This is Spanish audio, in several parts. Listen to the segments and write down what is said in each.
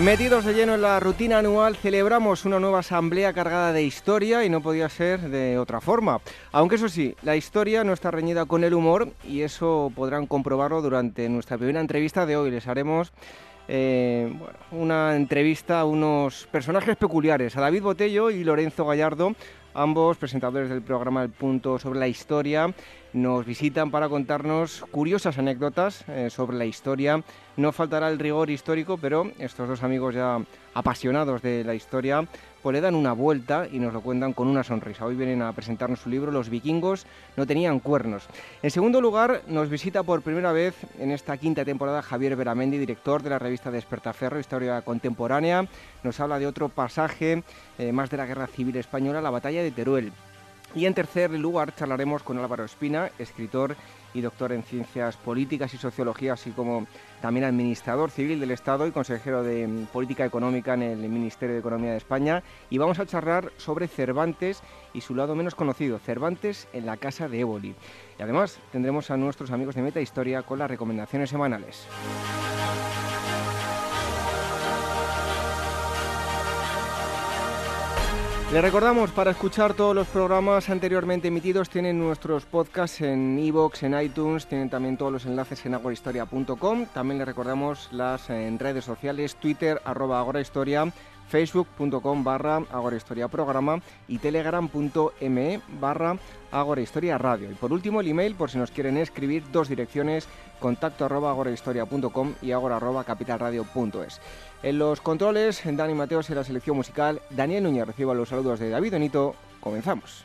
Metidos de lleno en la rutina anual, celebramos una nueva asamblea cargada de historia y no podía ser de otra forma. Aunque eso sí, la historia no está reñida con el humor y eso podrán comprobarlo durante nuestra primera entrevista de hoy. Les haremos eh, una entrevista a unos personajes peculiares, a David Botello y Lorenzo Gallardo, ambos presentadores del programa El Punto sobre la Historia, nos visitan para contarnos curiosas anécdotas eh, sobre la historia. No faltará el rigor histórico, pero estos dos amigos ya apasionados de la historia le dan una vuelta y nos lo cuentan con una sonrisa. Hoy vienen a presentarnos su libro Los vikingos no tenían cuernos. En segundo lugar, nos visita por primera vez en esta quinta temporada Javier Beramendi, director de la revista Despertaferro, Historia Contemporánea. Nos habla de otro pasaje eh, más de la Guerra Civil Española, la batalla de Teruel. Y en tercer lugar charlaremos con Álvaro Espina, escritor y doctor en ciencias políticas y sociología, así como también administrador civil del Estado y consejero de mm, política económica en el Ministerio de Economía de España. Y vamos a charlar sobre Cervantes y su lado menos conocido, Cervantes en la Casa de Éboli. Y además tendremos a nuestros amigos de Meta Historia con las recomendaciones semanales. Les recordamos, para escuchar todos los programas anteriormente emitidos, tienen nuestros podcasts en iVoox, en iTunes, tienen también todos los enlaces en agorahistoria.com. También les recordamos las en redes sociales, Twitter, arroba agorahistoria, facebook.com barra agorahistoria programa y telegram.me barra agorahistoria radio. Y por último, el email, por si nos quieren escribir, dos direcciones, contacto arroba agorahistoria.com y agora arroba capitalradio.es. En los controles, Dani Mateos en la selección musical, Daniel Núñez reciba los saludos de David Benito. Comenzamos.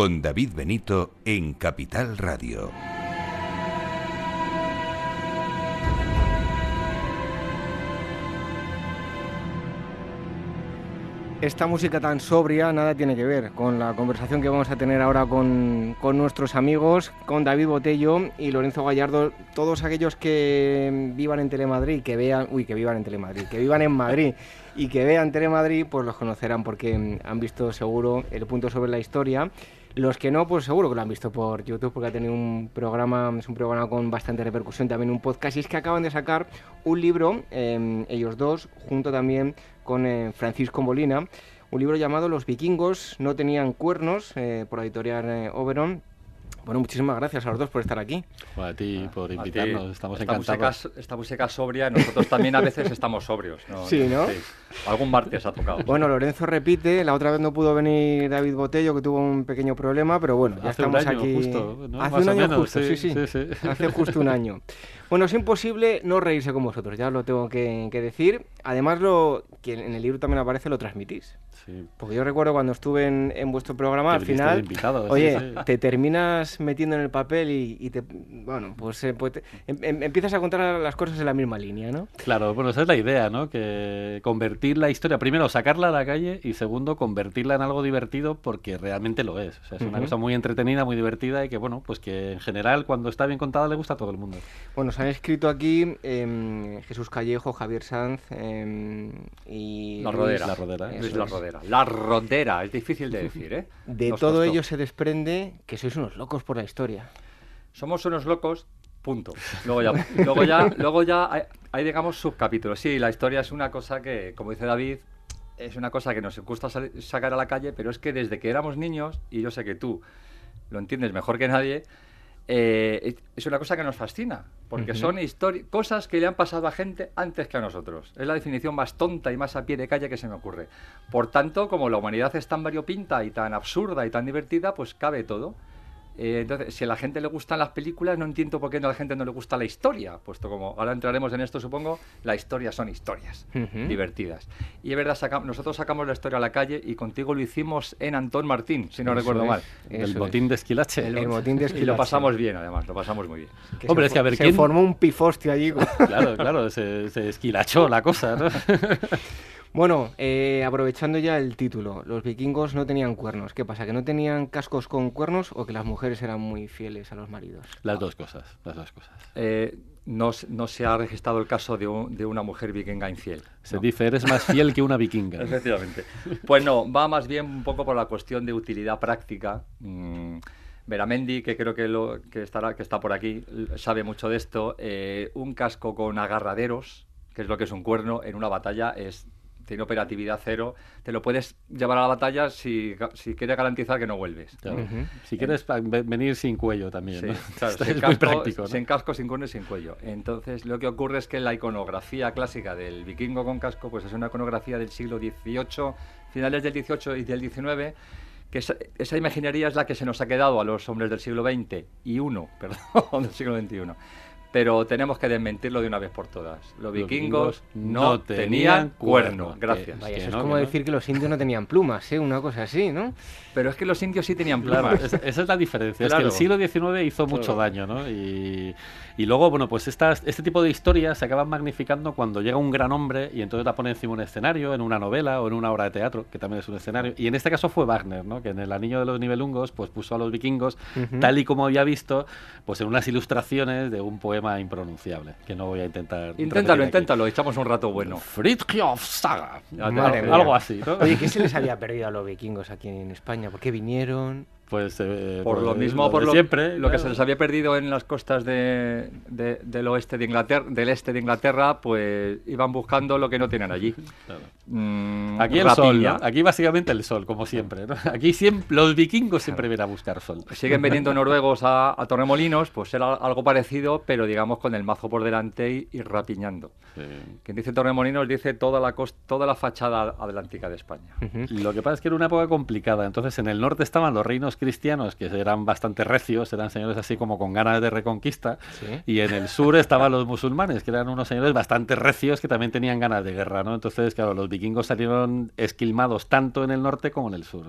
con David Benito en Capital Radio. Esta música tan sobria nada tiene que ver con la conversación que vamos a tener ahora con, con, nuestros amigos, con David Botello y Lorenzo Gallardo, todos aquellos que vivan en Telemadrid, que vean, uy, que vivan en Telemadrid, que vivan en Madrid y que vean Telemadrid, pues los conocerán porque han visto seguro el punto sobre la historia los que no, pues seguro que lo han visto por YouTube porque ha tenido un programa, es un programa con bastante repercusión, también un podcast. Y es que acaban de sacar un libro, em, ellos dos, junto también con eh, Francisco Molina, un libro llamado Los vikingos no tenían cuernos, eh, por la editorial eh, Oberon bueno, muchísimas gracias a los dos por estar aquí. a ti por invitarnos, estamos esta encantados. Música, esta música sobria, nosotros también a veces estamos sobrios. Sí, ¿no? Algún martes ha tocado. Bueno, Lorenzo repite, la otra vez no pudo venir David Botello, que tuvo un pequeño problema, pero bueno, ya Hace estamos un año, aquí. Justo, ¿no? Hace Más un o año menos, justo, sí sí, sí, sí. Hace justo un año. Bueno, es imposible no reírse con vosotros, ya os lo tengo que, que decir. además lo que en el libro también aparece lo transmitís. Porque yo recuerdo cuando estuve en, vuestro programa, al final, oye, te terminas metiendo en el papel y, te, bueno, pues, eh, pues em, em, empiezas a contar las cosas en la misma línea, ¿no? Claro, bueno, esa es la idea, ¿no? Que convertir la historia, primero sacarla a la calle y segundo convertirla en algo divertido porque realmente lo es. O sea, es una cosa muy entretenida, muy divertida y que, bueno, pues que en general cuando está bien contada le gusta a todo el mundo. Bueno, han escrito aquí em, Jesús Callejo, Javier Sanz y... La Rodera. La Rodera. La Rodera. La rondera, es difícil de decir, ¿eh? De todo ello se desprende que sois unos locos por la historia. Somos unos locos, punto. Luego ya, luego ya, luego ya hay, digamos, subcapítulos. Sí, la historia es una cosa que, como dice David, es una cosa que nos gusta sacar a la calle, pero es que desde que éramos niños, y yo sé que tú lo entiendes mejor que nadie, eh, es una cosa que nos fascina, porque son cosas que le han pasado a gente antes que a nosotros. Es la definición más tonta y más a pie de calle que se me ocurre. Por tanto, como la humanidad es tan variopinta y tan absurda y tan divertida, pues cabe todo. Eh, entonces, si a la gente le gustan las películas, no entiendo por qué a la gente no le gusta la historia, puesto como ahora entraremos en esto, supongo, la historia son historias divertidas. Y es verdad, nosotros sacamos la historia a la calle y contigo lo hicimos en Antón Martín, si no recuerdo mal. El botín de Esquilache. El, botín de Esquilache. Y lo pasamos bien, además, lo pasamos muy bien. Hombre, es que a ver, se formó un pifostio allí. claro, claro, se, se esquilachó la cosa, ¿no? Bueno, eh, aprovechando ya el título, los vikingos no tenían cuernos. ¿Qué pasa? ¿Que no tenían cascos con cuernos o que las mujeres eran muy fieles a los maridos? Las dos cosas, las dos cosas. Eh, no, se ha registrado el caso de, una mujer vikinga infiel. Se dice, eres más fiel que una vikinga. Efectivamente. Pues no, va más bien un poco por la cuestión de utilidad práctica. Mm, Veramendi, que creo que, lo, que, estará, que está por aquí, sabe mucho de esto. Eh, un casco con agarraderos, que es lo que es un cuerno, en una batalla es tiene operatividad cero, te lo puedes llevar a la batalla si, si quieres garantizar que no vuelves. Si quieres venir sin cuello también. sin, casco, práctico, sin casco, sin cuerno y sin cuello. Entonces, lo que ocurre es que la iconografía clásica del vikingo con casco, pues es una iconografía del siglo XVIII, finales del XVIII y del XIX que esa, esa, imaginería es la que se nos ha quedado a los hombres del siglo XX y uno, perdón, del siglo XXI pero tenemos que desmentirlo de una vez por todas. Los, vikingos, no tenían cuerno. Gracias. eso es como decir que los indios no tenían plumas, ¿eh? una cosa así, ¿no? Pero es que los indios sí tenían plumas. esa es la diferencia. Es que el siglo XIX hizo mucho daño, ¿no? Y, y luego, bueno, pues estas, este tipo de historias se acaban magnificando cuando llega un gran hombre y entonces la pone encima un escenario, en una novela o en una obra de teatro, que también es un escenario. Y en este caso fue Wagner, ¿no? Que en El Anillo de los Nibelungos, pues puso a los vikingos, tal y como había visto, pues en unas ilustraciones de un poema impronunciable, que no voy a intentar. Inténtalo, inténtalo, echamos un rato bueno. Fridtjof Saga. Algo así, ¿no? Oye, ¿qué se les había perdido a los vikingos aquí en España? ¿Por qué vinieron? Pues, eh, por lo mismo, por lo, siempre, lo que se les había perdido en las costas de, del oeste de Inglaterra, del este de Inglaterra, pues iban buscando lo que no tienen allí. Mm, aquí el sol, aquí básicamente el sol, como siempre. Aquí siempre, los vikingos siempre vienen a buscar sol. Siguen veniendo noruegos a, Torremolinos, pues era algo parecido, pero digamos con el mazo por delante y, rapiñando. Quien dice Torremolinos dice toda la toda la fachada atlántica de España. Lo que pasa es que era una época complicada. Entonces en el norte estaban los reinos cristianos que eran bastante recios, eran señores así como con ganas de reconquista, y en el sur estaban los musulmanes, que eran unos señores bastante recios que también tenían ganas de guerra, ¿no? Entonces, claro, los vikingos salieron esquilmados tanto en el norte como en el sur.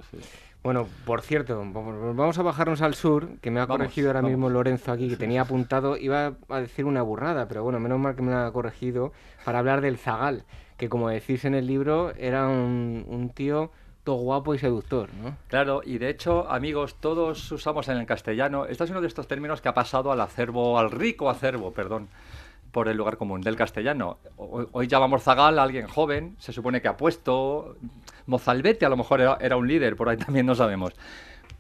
Bueno, por cierto, vamos a bajarnos al sur, que me ha corregido ahora mismo Lorenzo aquí, que tenía apuntado, iba a decir una burrada, pero bueno, menos mal que me ha corregido, para hablar del zagal, que como decís en el libro, era un, un tío todo guapo y seductor, ¿no? Claro, y de hecho, amigos, todos usamos en el castellano, este es uno de estos términos que ha pasado al acervo, al rico acervo, perdón, por el lugar común del castellano. Hoy, llamamos Zagal a alguien joven, se supone que ha puesto, Mozalbete a lo mejor era, era un líder, por ahí también no sabemos.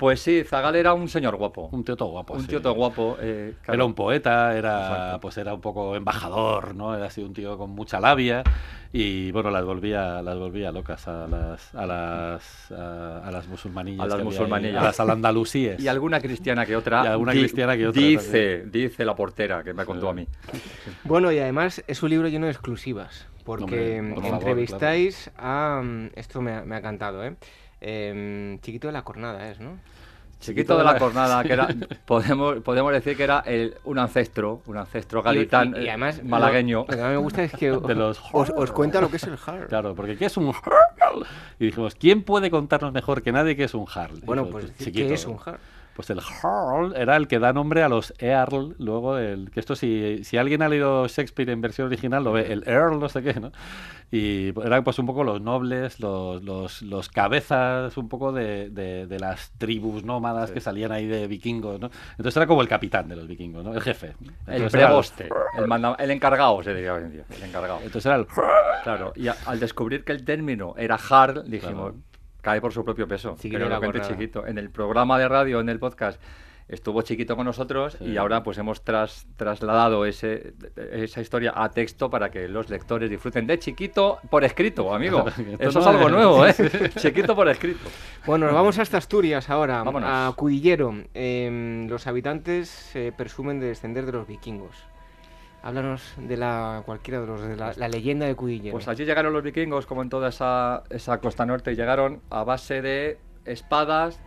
Pues sí, Zagal era un señor guapo. Un tío todo guapo. Un tío todo guapo. Eh, era un poeta, era pues era un poco embajador, ¿no? Era así un tío con mucha labia y bueno, las volvía, las volvía locas a las a las a, las musulmanillas. A las musulmanillas. a las alandalusíes. Y alguna cristiana que otra. Y alguna cristiana que otra. Dice, dice la portera que me contó a mí. Bueno, y además es un libro lleno de exclusivas. Porque entrevistáis a. Esto me ha, me ha cantado, ¿eh? Em, chiquito de la Cornada es, ¿no? Chiquito de la cornada, que era, podemos, podemos decir que era el, un ancestro, un ancestro galitán, y, además, malagueño. Lo, que a mí me gusta es que de los os, os, cuenta lo que es el Harl. Claro, porque ¿qué es un Harl? Y dijimos, ¿quién puede contarnos mejor que nadie qué es un Harl? Bueno, pues, ¿qué es un Harl? Pues el Harl era el que da nombre a los Earl, luego el que esto si, si alguien ha leído Shakespeare en versión original lo ve, el Earl no sé qué, ¿no? Y eran pues un poco los nobles, los, los, los cabezas un poco de, de, las tribus nómadas que salían ahí de vikingos, ¿no? Entonces era como el capitán de los vikingos, ¿no? El jefe. el preboste, el, el, encargado se diría hoy en día, el encargado. Entonces era el... Claro, y al descubrir que el término era Harl, dijimos cae por su propio peso. pero de chiquito. En el programa de radio, en el podcast, estuvo chiquito con nosotros y ahora pues hemos tras, trasladado ese, esa historia a texto para que los lectores disfruten de chiquito por escrito, amigo. Eso es algo nuevo, ¿eh? chiquito por escrito. Bueno, nos vamos hasta Asturias ahora, a Cudillero. Em, los habitantes se presumen de descender de los vikingos. Háblanos de la cualquiera de los de la, leyenda de Cudillero. Pues allí llegaron los vikingos, como en toda esa, esa costa norte, y llegaron a base de espadas,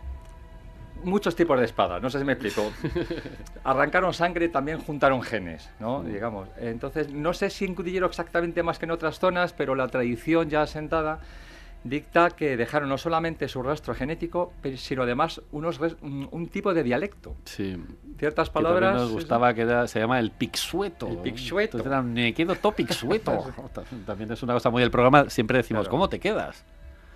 muchos tipos de espadas, no sé si me explico. Arrancaron sangre, también juntaron genes, ¿no? Mm. Digamos. Entonces, no sé si en Cudillero exactamente más que en otras zonas, pero la tradición ya asentada dicta que dejaron no solamente su rastro genético, sino además unos un, tipo de dialecto. Sí. Ciertas palabras. Que nos gustaba que se llama el pixueto. El pixueto. Entonces era, me quedo todo pixueto. También es una cosa muy del programa. Siempre decimos, ¿cómo te quedas?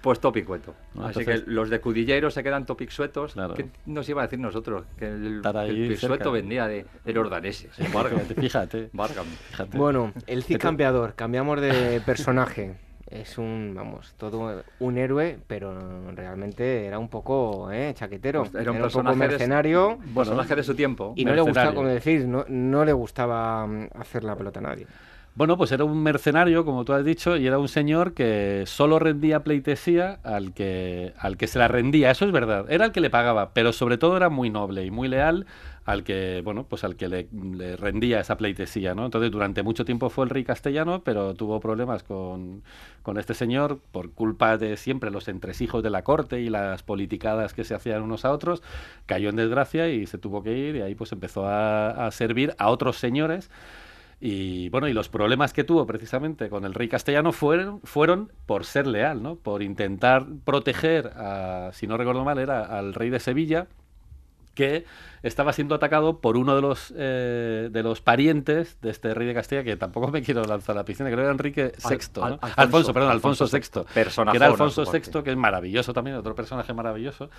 Pues topicueto. Así que los de Cudilleros se quedan topixuetos. Claro. ¿Qué nos iba a decir nosotros? Que el, el vendía de, los daneses. fíjate. fíjate. Bueno, el Cid campeador. Cambiamos de personaje es un, vamos, todo un héroe, pero realmente era un poco eh, chaquetero. Pues era un, personaje mercenario. De, personaje de su tiempo. Y no le gustaba, como decís, no, no le gustaba mm, hacer la pelota a nadie. Bueno, pues era un mercenario, como tú has dicho, y era un señor que solo rendía pleitesía al que, al que se la rendía, eso es verdad, era el que le pagaba, pero sobre todo era muy noble y muy leal al que, bueno, pues al que le, rendía esa pleitesía, ¿no? Entonces, durante mucho tiempo fue el rey castellano, pero tuvo problemas con, con este señor por culpa de siempre los entresijos de la corte y las politicadas que se hacían unos a otros, cayó en desgracia y se tuvo que ir y ahí pues empezó a, a servir a otros señores y bueno, y los problemas que tuvo precisamente con el rey castellano fueron, fueron por ser leal, ¿no? Por intentar proteger, a, si no recuerdo mal, era al rey de Sevilla, que estaba siendo atacado por uno de los eh, de los parientes de este rey de Castilla, que tampoco me quiero lanzar a la piscina, creo que era Enrique VI, Alfonso, perdón, Alfonso, VI. Personaje que era Alfonso VI, que es maravilloso también, otro personaje maravilloso.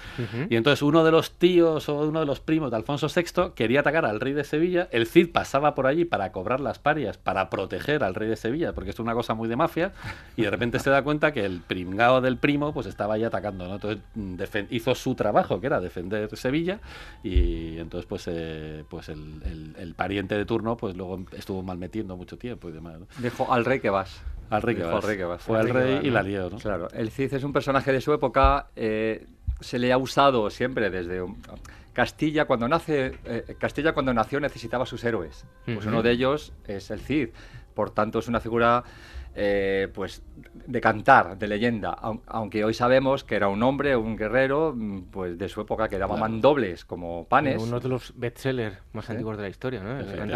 Y entonces uno de los tíos o uno de los primos de Alfonso VI quería atacar al rey de Sevilla. El Cid pasaba por allí para cobrar las parias, para proteger al rey de Sevilla, porque es una cosa muy de mafia. Y de repente se da cuenta que el pringao del primo pues estaba ahí atacando. ¿no? Entonces hizo su trabajo, que era defender Sevilla. Y entonces pues, eh, pues el, el, pariente de turno pues luego estuvo mal metiendo mucho tiempo y demás. Dijo al rey que vas. Al rey, que vas. rey que vas. Fue al rey, y la lió, ¿no? Claro, el Cid es un personaje de su época, eh, se le ha usado siempre desde... Castilla cuando nace eh, Castilla cuando nació necesitaba sus héroes. Pues uno de ellos es el Cid. Por tanto es una figura eh, pues de cantar, de leyenda, aunque hoy sabemos que era un hombre, un guerrero, mm, pues de su época que daba mandobles como panes. Uno de los bestsellers más antiguos de la historia, ¿no? El,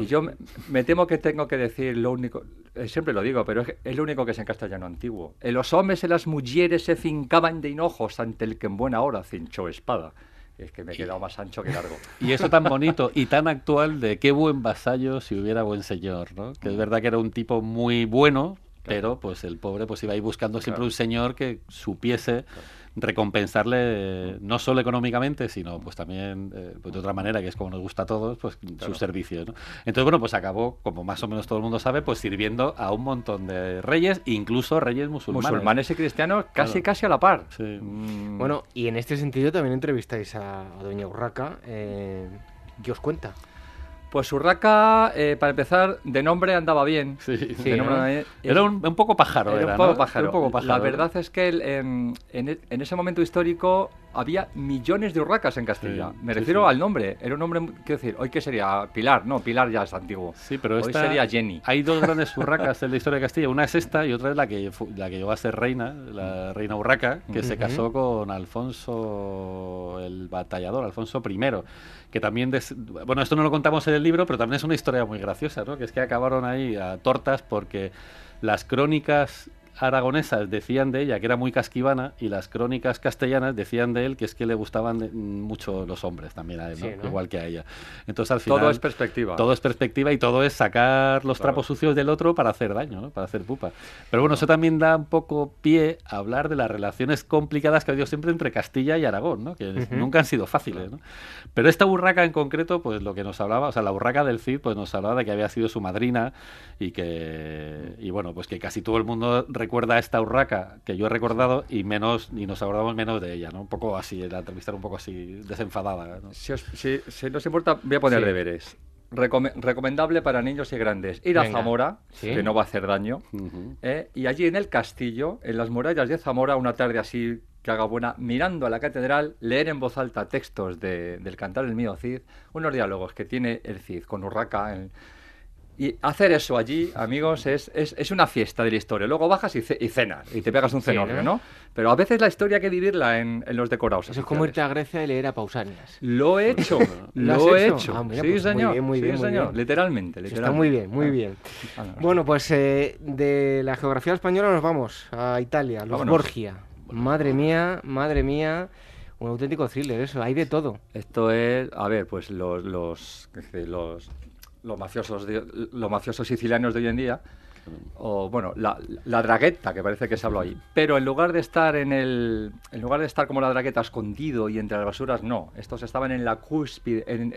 Y yo me, temo que tengo que decir lo único, eh, siempre lo digo, pero es, lo único que es en castellano antiguo. En los hombres y las mujeres se fincaban de hinojos ante el que en buena hora cinchó espada es que me he quedado más ancho que largo. Y eso tan bonito y tan actual de qué buen vasallo si hubiera buen señor, ¿no? Que es verdad que era un tipo muy bueno, pero pues el pobre pues iba ahí buscando siempre un señor que supiese recompensarle no solo económicamente, sino pues también eh, pues de otra manera, que es como nos gusta a todos, pues sus servicios. Entonces, bueno, pues acabó, como más o menos todo el mundo sabe, pues sirviendo a un montón de reyes, incluso reyes musulmanes. Musulmanes y cristianos casi casi a la par. Mm. Bueno, y en este sentido también entrevistáis a, Doña Urraca. Eh, ¿Qué os cuenta? Pues Urraca, eh, para empezar, de nombre andaba bien. Sí, Era un, poco pájaro. Era, un, poco pájaro. La verdad es que en, ese momento histórico había millones de urracas en Castilla. Me refiero al nombre. Era un nombre, quiero decir, hoy qué sería Pilar, no, Pilar ya es antiguo. Sí, pero hoy sería Jenny. Hay dos grandes urracas en la historia de Castilla. Una es esta y otra es la que la que llegó a ser reina, la reina urraca, que se casó con Alfonso el batallador, Alfonso I, que también bueno, esto no lo contamos en el libro, pero también es una historia muy graciosa, ¿no? Que es que acabaron ahí a tortas porque las crónicas aragonesas decían de ella que era muy casquivana y las crónicas castellanas decían de él que es que le gustaban mucho los hombres también a él, igual que a ella. Entonces al final todo es perspectiva. Todo es perspectiva y todo es sacar los trapos sucios del otro para hacer daño, ¿no? para hacer pupa. Pero bueno, eso también da un poco pie a hablar de las relaciones complicadas que ha habido siempre entre Castilla y Aragón, ¿no? que nunca han sido fáciles. ¿no? Pero esta burraca en concreto, pues lo que nos hablaba, o sea, la burraca del Cid, pues nos hablaba de que había sido su madrina y que, y bueno, pues que casi todo el mundo recuerda esta urraca que yo he recordado y menos y nos acordamos menos de ella, ¿no? Un poco así, la entrevista un poco así desenfadada. Si, os, si, importa, voy a poner deberes. recomendable para niños y grandes. Ir a Zamora, que no va a hacer daño. ¿eh? y allí en el castillo, en las murallas de Zamora, una tarde así que haga buena, mirando a la catedral, leer en voz alta textos del Cantar el Mío Cid, unos diálogos que tiene el Cid con Urraca. En, y hacer eso allí, amigos, es, es, es, una fiesta de la historia. Luego bajas y, cenas y te pegas un cenorrio, ¿no? Pero a veces la historia hay que vivirla en, en los decorados. Eso es como irte a Grecia y leer a Pausanias. Lo he hecho, lo, he hecho. Ah, sí, pues señor, muy bien, muy señor. Literalmente, literalmente. Está muy bien, muy ah. bien. Ah, bueno, pues eh, de la geografía española nos vamos a Italia, los Borgia. Madre mía, madre mía. Un auténtico thriller, eso, hay de todo. Esto es, a ver, pues los, los, los los mafiosos, los mafiosos sicilianos de hoy en día o bueno, la, la, dragueta, que parece que se habló ahí. Pero en lugar de estar en el. En lugar de estar como la dragueta escondido y entre las basuras, no. Estos estaban en la cúspide, en,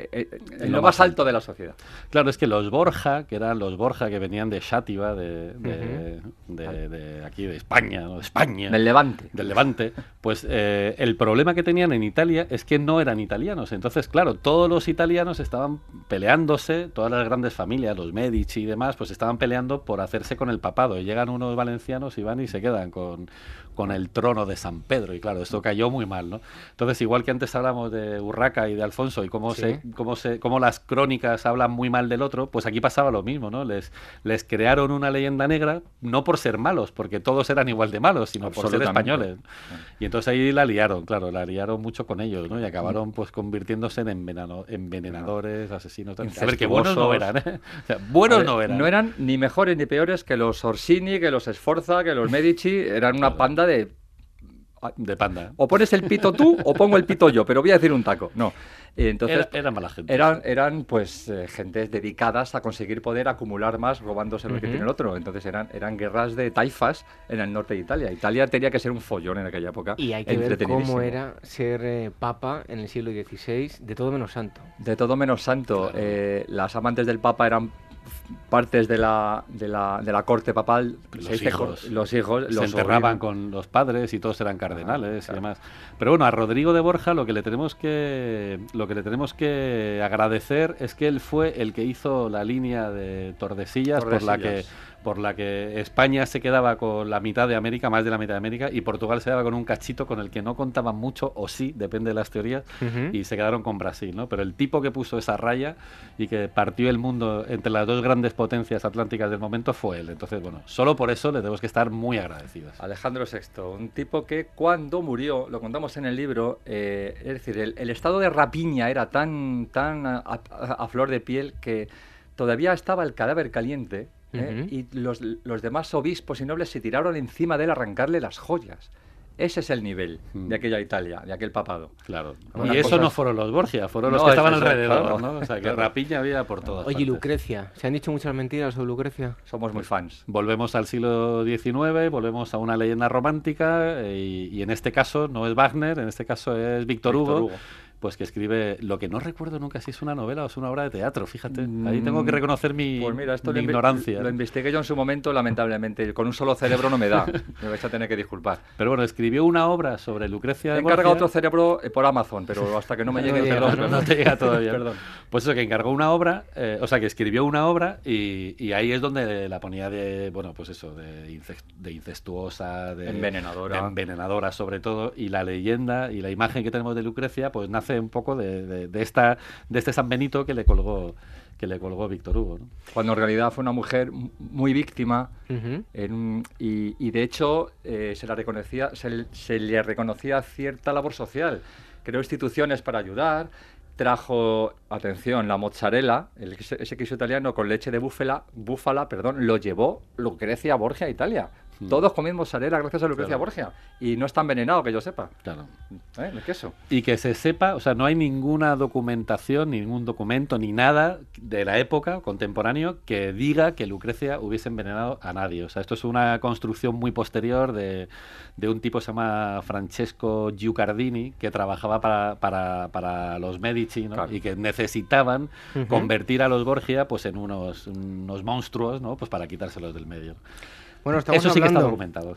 lo, más alto de la sociedad. Claro, es que los Borja, que eran los Borja que venían de Xátiva, de, de, aquí de España, de España. Del Levante. Del Levante. Pues eh, el problema que tenían en Italia es que no eran italianos. Entonces, claro, todos los italianos estaban peleándose, todas las grandes familias, los Medici y demás, pues estaban peleando por hacer con el papado. Y llegan unos valencianos y van y se quedan con, con el trono de San Pedro. Y claro, esto cayó muy mal, ¿no? Entonces, igual que antes hablamos de Urraca y de Alfonso y cómo, se, cómo, se, cómo las crónicas hablan muy mal del otro, pues aquí pasaba lo mismo, ¿no? Les, les crearon una leyenda negra, no por ser malos, porque todos eran igual de malos, sino por ser españoles. Y entonces ahí la liaron, claro, la liaron mucho con ellos, ¿no? Y acabaron pues convirtiéndose en envenenadores, asesinos. A ver, que buenos no eran, ¿eh? buenos no eran. No eran ni mejores ni peores que los Orsini, que los Sforza, que los Medici, eran una panda de de panda. O pones el pito tú o pongo el pito yo, pero voy a decir un taco. No. Entonces, eran mala gente. Eran, eran pues eh, gentes dedicadas a conseguir poder acumular más robándose lo que tiene el otro. Entonces eran, eran guerras de taifas en el norte de Italia. Italia tenía que ser un follón en aquella época. Y hay que ver cómo era ser eh, papa en el siglo XVI, de todo menos santo. De todo menos santo. Eh, las amantes del papa eran partes de la, de la, de la corte papal, los hijos, los hijos se enterraban con los padres y todos eran cardenales y demás. Pero bueno, a Rodrigo de Borja lo que le tenemos que lo que le tenemos que agradecer es que él fue el que hizo la línea de Tordesillas, por la que por la que España se quedaba con la mitad de América, más de la mitad de América, y Portugal se quedaba con un cachito con el que no contaban mucho, o sí, depende de las teorías, y se quedaron con Brasil, ¿no? Pero el tipo que puso esa raya y que partió el mundo entre las dos grandes potencias atlánticas del momento fue él. Entonces, bueno, solo por eso le tenemos que estar muy agradecidos. Alejandro VI, un tipo que cuando murió, lo contamos en el libro, eh, es decir, el, estado de rapiña era tan, tan a flor de piel que todavía estaba el cadáver caliente ¿eh? y los, los, demás obispos y nobles se tiraron encima de él a arrancarle las joyas. Ese es el nivel de mm. aquella Italia, de aquel papado. Claro. y eso no fueron los Borgia, fueron los que estaban alrededor, ¿no? O sea, que rapiña había por todas Oye, Lucrecia, ¿se han dicho muchas mentiras sobre Lucrecia? Somos muy fans. Volvemos al siglo XIX, volvemos a una leyenda romántica y, en este caso no es Wagner, en este caso es Víctor Hugo pues que escribe lo que no recuerdo nunca si es una novela o es una obra de teatro, fíjate. Ahí tengo que mm, reconocer mi, pues mira, esto ignorancia. Lo investigué yo en su momento, lamentablemente. Con un solo cerebro no me da. me vais a tener que disculpar. Pero bueno, escribió una obra sobre Lucrecia de Encarga otro cerebro eh, por Amazon, pero hasta que no me llegue el perdón, no, te llega todavía. Perdón. Pues eso, que encargó una obra, eh, o sea, que escribió una obra y, ahí es donde la ponía de, bueno, pues eso, de, de incestuosa, de envenenadora. De envenenadora sobre todo, y la leyenda y la imagen que tenemos de Lucrecia, pues nace un poco de, esta, de este San Benito que le colgó que le colgó Víctor Hugo. Cuando en realidad fue una mujer muy víctima y, de hecho eh, se, la reconocía, se, le reconocía cierta labor social. Creó instituciones para ayudar, trajo, atención, la mozzarella, el, ese queso italiano con leche de búfala, búfala, perdón, lo llevó Lucrecia Borgia a Italia. Mm. Todos comimos mozzarella gracias a Lucrecia Borgia. Y no está envenenado, que yo sepa. Claro. ¿Eh? El queso. Y que se sepa, o sea, no hay ninguna documentación, ningún documento, ni nada de la época contemporáneo que diga que Lucrecia hubiese envenenado a nadie. O sea, esto es una construcción muy posterior de, de un tipo que se llama Francesco Giucardini, que trabajaba para, para, para los Medici, ¿no? Y que necesitaban convertir a los Borgia pues en unos, unos monstruos, ¿no? Pues para quitárselos del medio. Bueno, estamos Eso sí hablando, que está documentado.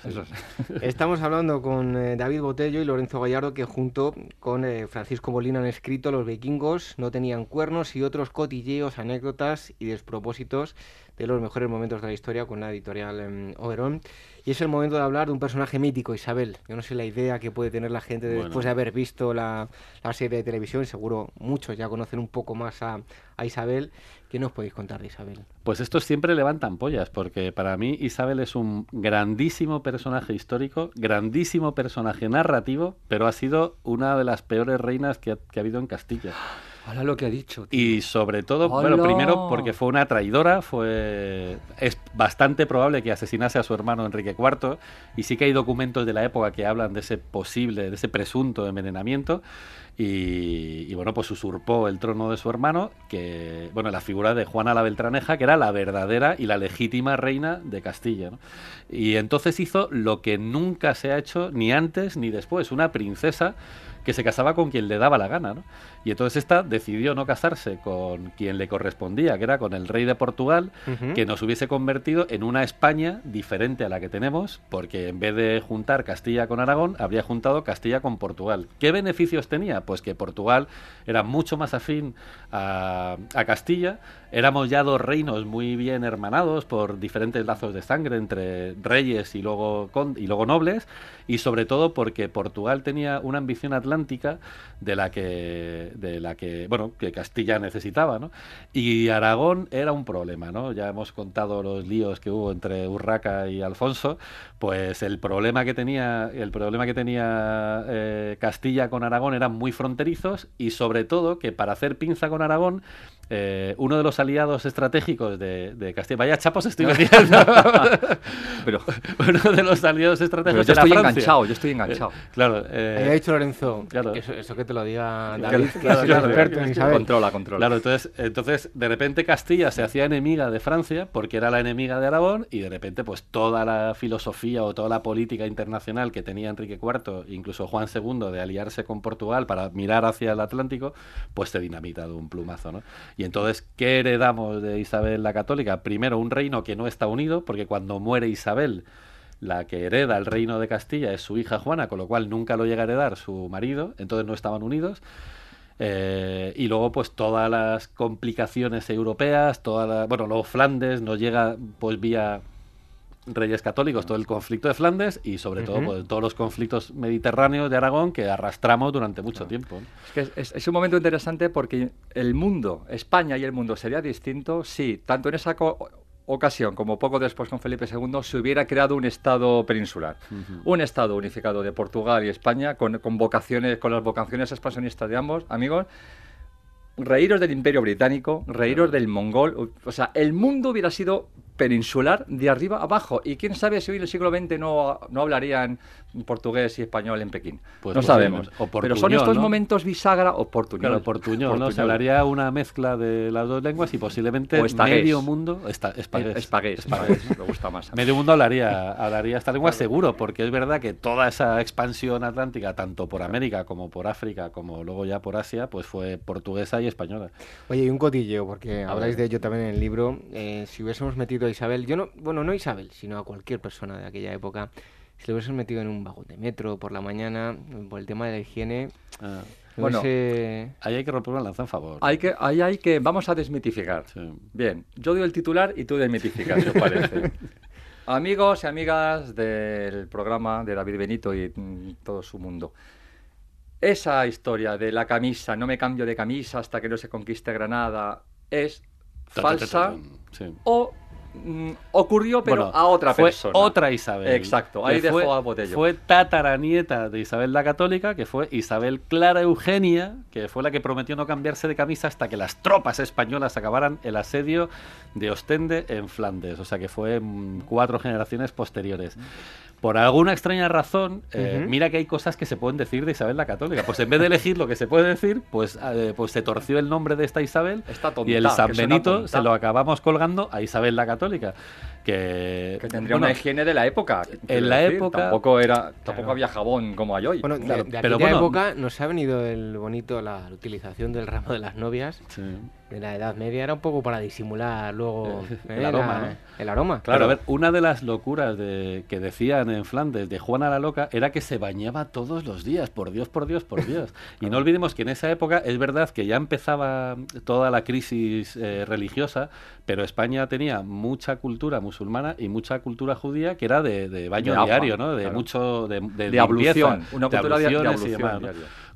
Estamos hablando con eh, David Botello y Lorenzo Gallardo que junto con eh, Francisco Molina han escrito Los vikingos no tenían cuernos y otros cotilleos, anécdotas y despropósitos de los mejores momentos de la historia con la editorial eh, Oberón. Y es el momento de hablar de un personaje mítico, Isabel. Yo no sé la idea que puede tener la gente después de haber visto la, serie de televisión. Seguro muchos ya conocen un poco más a, Isabel. ¿Qué nos podéis contar de Isabel? Pues estos siempre levantan pollas, porque para mí Isabel es un grandísimo personaje histórico, grandísimo personaje narrativo, pero ha sido una de las peores reinas que ha habido en Castilla. Hola lo que ha dicho. Y sobre todo, bueno, primero porque fue una traidora, fue es bastante probable que asesinase a su hermano Enrique IV y sí que hay documentos de la época que hablan de ese posible, de ese presunto envenenamiento y, bueno, pues usurpó el trono de su hermano, que bueno, la figura de Juana la Beltraneja, que era la verdadera y la legítima reina de Castilla. Y entonces hizo lo que nunca se ha hecho ni antes ni después, una princesa que se casaba con quien le daba la gana, ¿no? Y entonces esta decidió no casarse con quien le correspondía, que era con el rey de Portugal, que nos hubiese convertido en una España diferente a la que tenemos, porque en vez de juntar Castilla con Aragón, habría juntado Castilla con Portugal. ¿Qué beneficios tenía? Pues que Portugal era mucho más afín a, a Castilla, éramos ya dos reinos muy bien hermanados por diferentes lazos de sangre entre reyes y luego, y luego nobles, y sobre todo porque Portugal tenía una ambición atlántica de la que de la que bueno que Castilla necesitaba ¿no? y Aragón era un problema ¿no? ya hemos contado los líos que hubo entre Urraca y Alfonso pues el problema que tenía el problema que tenía eh, Castilla con Aragón eran muy fronterizos y sobre todo que para hacer pinza con Aragón eh, uno de los aliados estratégicos de, Castilla. Vaya chapos estoy metiendo. Pero uno de los aliados estratégicos yo estoy enganchado, yo estoy enganchado. Eh, claro. Eh, ha dicho Lorenzo. Claro. Eso, que te lo diga David, que es experto en Controla, controla. Claro, entonces, entonces de repente Castilla se hacía enemiga de Francia porque era la enemiga de Aragón y de repente pues toda la filosofía o toda la política internacional que tenía Enrique IV, incluso Juan II, de aliarse con Portugal para mirar hacia el Atlántico, pues se dinamita de un plumazo, ¿no? Y entonces, ¿qué heredamos de Isabel la Católica? Primero, un reino que no está unido, porque cuando muere Isabel, la que hereda el reino de Castilla es su hija Juana, con lo cual nunca lo llega a heredar su marido, entonces no estaban unidos. Eh, y luego, pues todas las complicaciones europeas, toda bueno, luego Flandes nos llega pues vía reyes católicos, todo el conflicto de Flandes y sobre todo pues, todos los conflictos mediterráneos de Aragón que arrastramos durante mucho tiempo. Es que es, un momento interesante porque el mundo, España y el mundo sería distinto si, tanto en esa ocasión como poco después con Felipe II, se hubiera creado un Estado peninsular. Un Estado unificado de Portugal y España con, con, vocaciones, con las vocaciones expansionistas de ambos, amigos. Reíros del Imperio Británico, reíros del Mongol, o sea, el mundo hubiera sido peninsular de arriba abajo. Y quién sabe si hoy en el siglo XX no, no hablarían portugués y español en Pekín. Pues no sabemos. Pero son estos momentos bisagra o portuñol. Claro, portuñol, ¿no? Se hablaría una mezcla de las dos lenguas y posiblemente medio mundo... Esta, espagués. me gusta más. Medio mundo hablaría, hablaría esta lengua seguro, porque es verdad que toda esa expansión atlántica, tanto por América como por África, como luego ya por Asia, pues fue portuguesa y española. Oye, y un cotilleo, porque habláis de ello también en el libro. Eh, si hubiésemos metido a Isabel, yo no, bueno, no Isabel, sino a cualquier persona de aquella época, si lo hubiesen metido en un vagón de metro por la mañana, por el tema de la higiene... Ah. Bueno, ahí hay que romper una lanza en favor. Hay que, ahí hay que, vamos a desmitificar. Bien, yo doy el titular y tú desmitificas, si os parece. Amigos y amigas del programa de David Benito y todo su mundo. Esa historia de la camisa, no me cambio de camisa hasta que no se conquiste Granada, es falsa o Mm, ocurrió, pero a otra fue persona. Otra Isabel. Exacto, ahí dejó fue, a Botello. Fue tataranieta de Isabel la Católica, que fue Isabel Clara Eugenia, que fue la que prometió no cambiarse de camisa hasta que las tropas españolas acabaran el asedio de Ostende en Flandes. O sea que fue mm, cuatro generaciones posteriores por alguna extraña razón, eh, mira que hay cosas que se pueden decir de Isabel la Católica. Pues en vez de elegir lo que se puede decir, pues, eh, pues se torció el nombre de esta Isabel y el San Benito se lo acabamos colgando a Isabel la Católica. Que, tendría una higiene de la época. En la época. Tampoco, era, tampoco había jabón como hay hoy. Bueno, de, pero bueno, época nos ha venido el bonito la utilización del ramo de las novias. Sí de la Edad Media era un poco para disimular luego el, aroma, ¿no? el aroma. Claro, a ver, una de las locuras de, que decían en Flandes de Juana la Loca era que se bañaba todos los días, por Dios, por Dios, por Dios. y no olvidemos que en esa época es verdad que ya empezaba toda la crisis eh, religiosa, pero España tenía mucha cultura musulmana y mucha cultura judía que era de, baño diario, ¿no? De mucho de, de, ablución, una cultura de, ablución,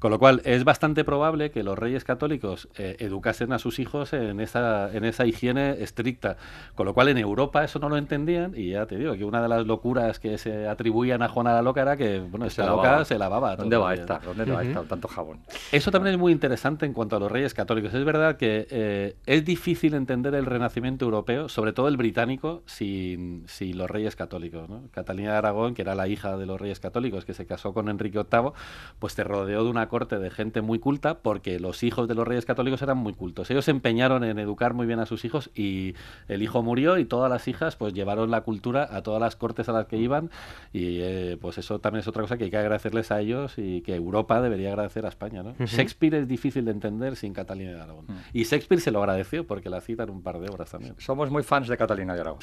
Con lo cual es bastante probable que los reyes católicos eh, educasen a sus hijos en esa, en esa higiene estricta. Con lo cual en Europa eso no lo entendían y ya te digo que una de las locuras que se atribuían a Juana la Loca era que, bueno, esta loca se lavaba. ¿Dónde va a estar? ¿Dónde va a estar tanto jabón? Eso también es muy interesante en cuanto a los reyes católicos. Es verdad que eh, es difícil entender el renacimiento europeo, sobre todo el británico, sin, los reyes católicos. Catalina de Aragón, que era la hija de los reyes católicos, que se casó con Enrique VIII, pues se rodeó de una corte de gente muy culta porque los hijos de los reyes católicos eran muy cultos. Ellos se empeñaron en educar muy bien a sus hijos y el hijo murió y todas las hijas pues llevaron la cultura a todas las cortes a las que iban y eh, pues eso también es otra cosa que hay que agradecerles a ellos y que Europa debería agradecer a España. Shakespeare es difícil de entender sin Catalina de Aragón. Y Shakespeare se lo agradeció porque la citan un par de horas somos muy fans de Catalina de Aragón.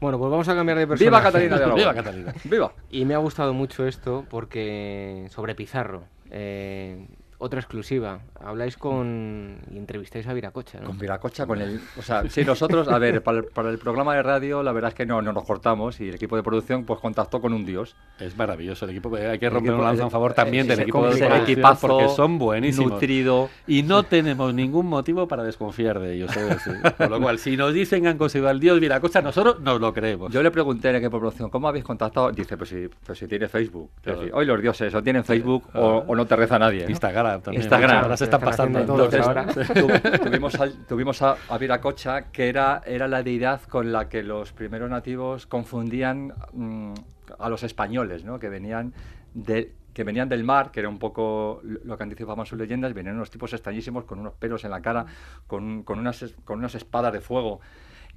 Bueno, pues vamos a cambiar de persona. ¡Viva Catalina de Aragón! ¡Viva Catalina! ¡Viva! Y me ha gustado mucho esto porque sobre Pizarro. Eh, otra exclusiva. Habláis con. y entrevistáis a Viracocha. Con Viracocha, con el. O sea, sí, nosotros, a ver, para el, programa de radio, la verdad es que no, no, nos cortamos y el equipo de producción, pues contactó con un dios. Es maravilloso. El equipo, hay que romper un lanza en favor también del equipo de producción porque son buenísimos. Nutrido. Y no tenemos ningún motivo para desconfiar de ellos. Con lo cual, si nos dicen que han conseguido al dios Viracocha, nosotros nos lo creemos. Yo le pregunté al equipo de producción, ¿cómo habéis contactado? Dice, pues si, pues si tiene Facebook. hoy los dioses o tienen Facebook o, no te reza nadie. Instagram. Instagram. Ahora se están pasando. ahora. tuvimos, a, tuvimos a, Viracocha, que era, era la deidad con la que los primeros nativos confundían mm, a los españoles, ¿no? que venían de, que venían del mar, que era un poco lo que anticipaban sus leyendas, venían unos tipos extrañísimos con unos pelos en la cara, con, con, unas, con unas espadas de fuego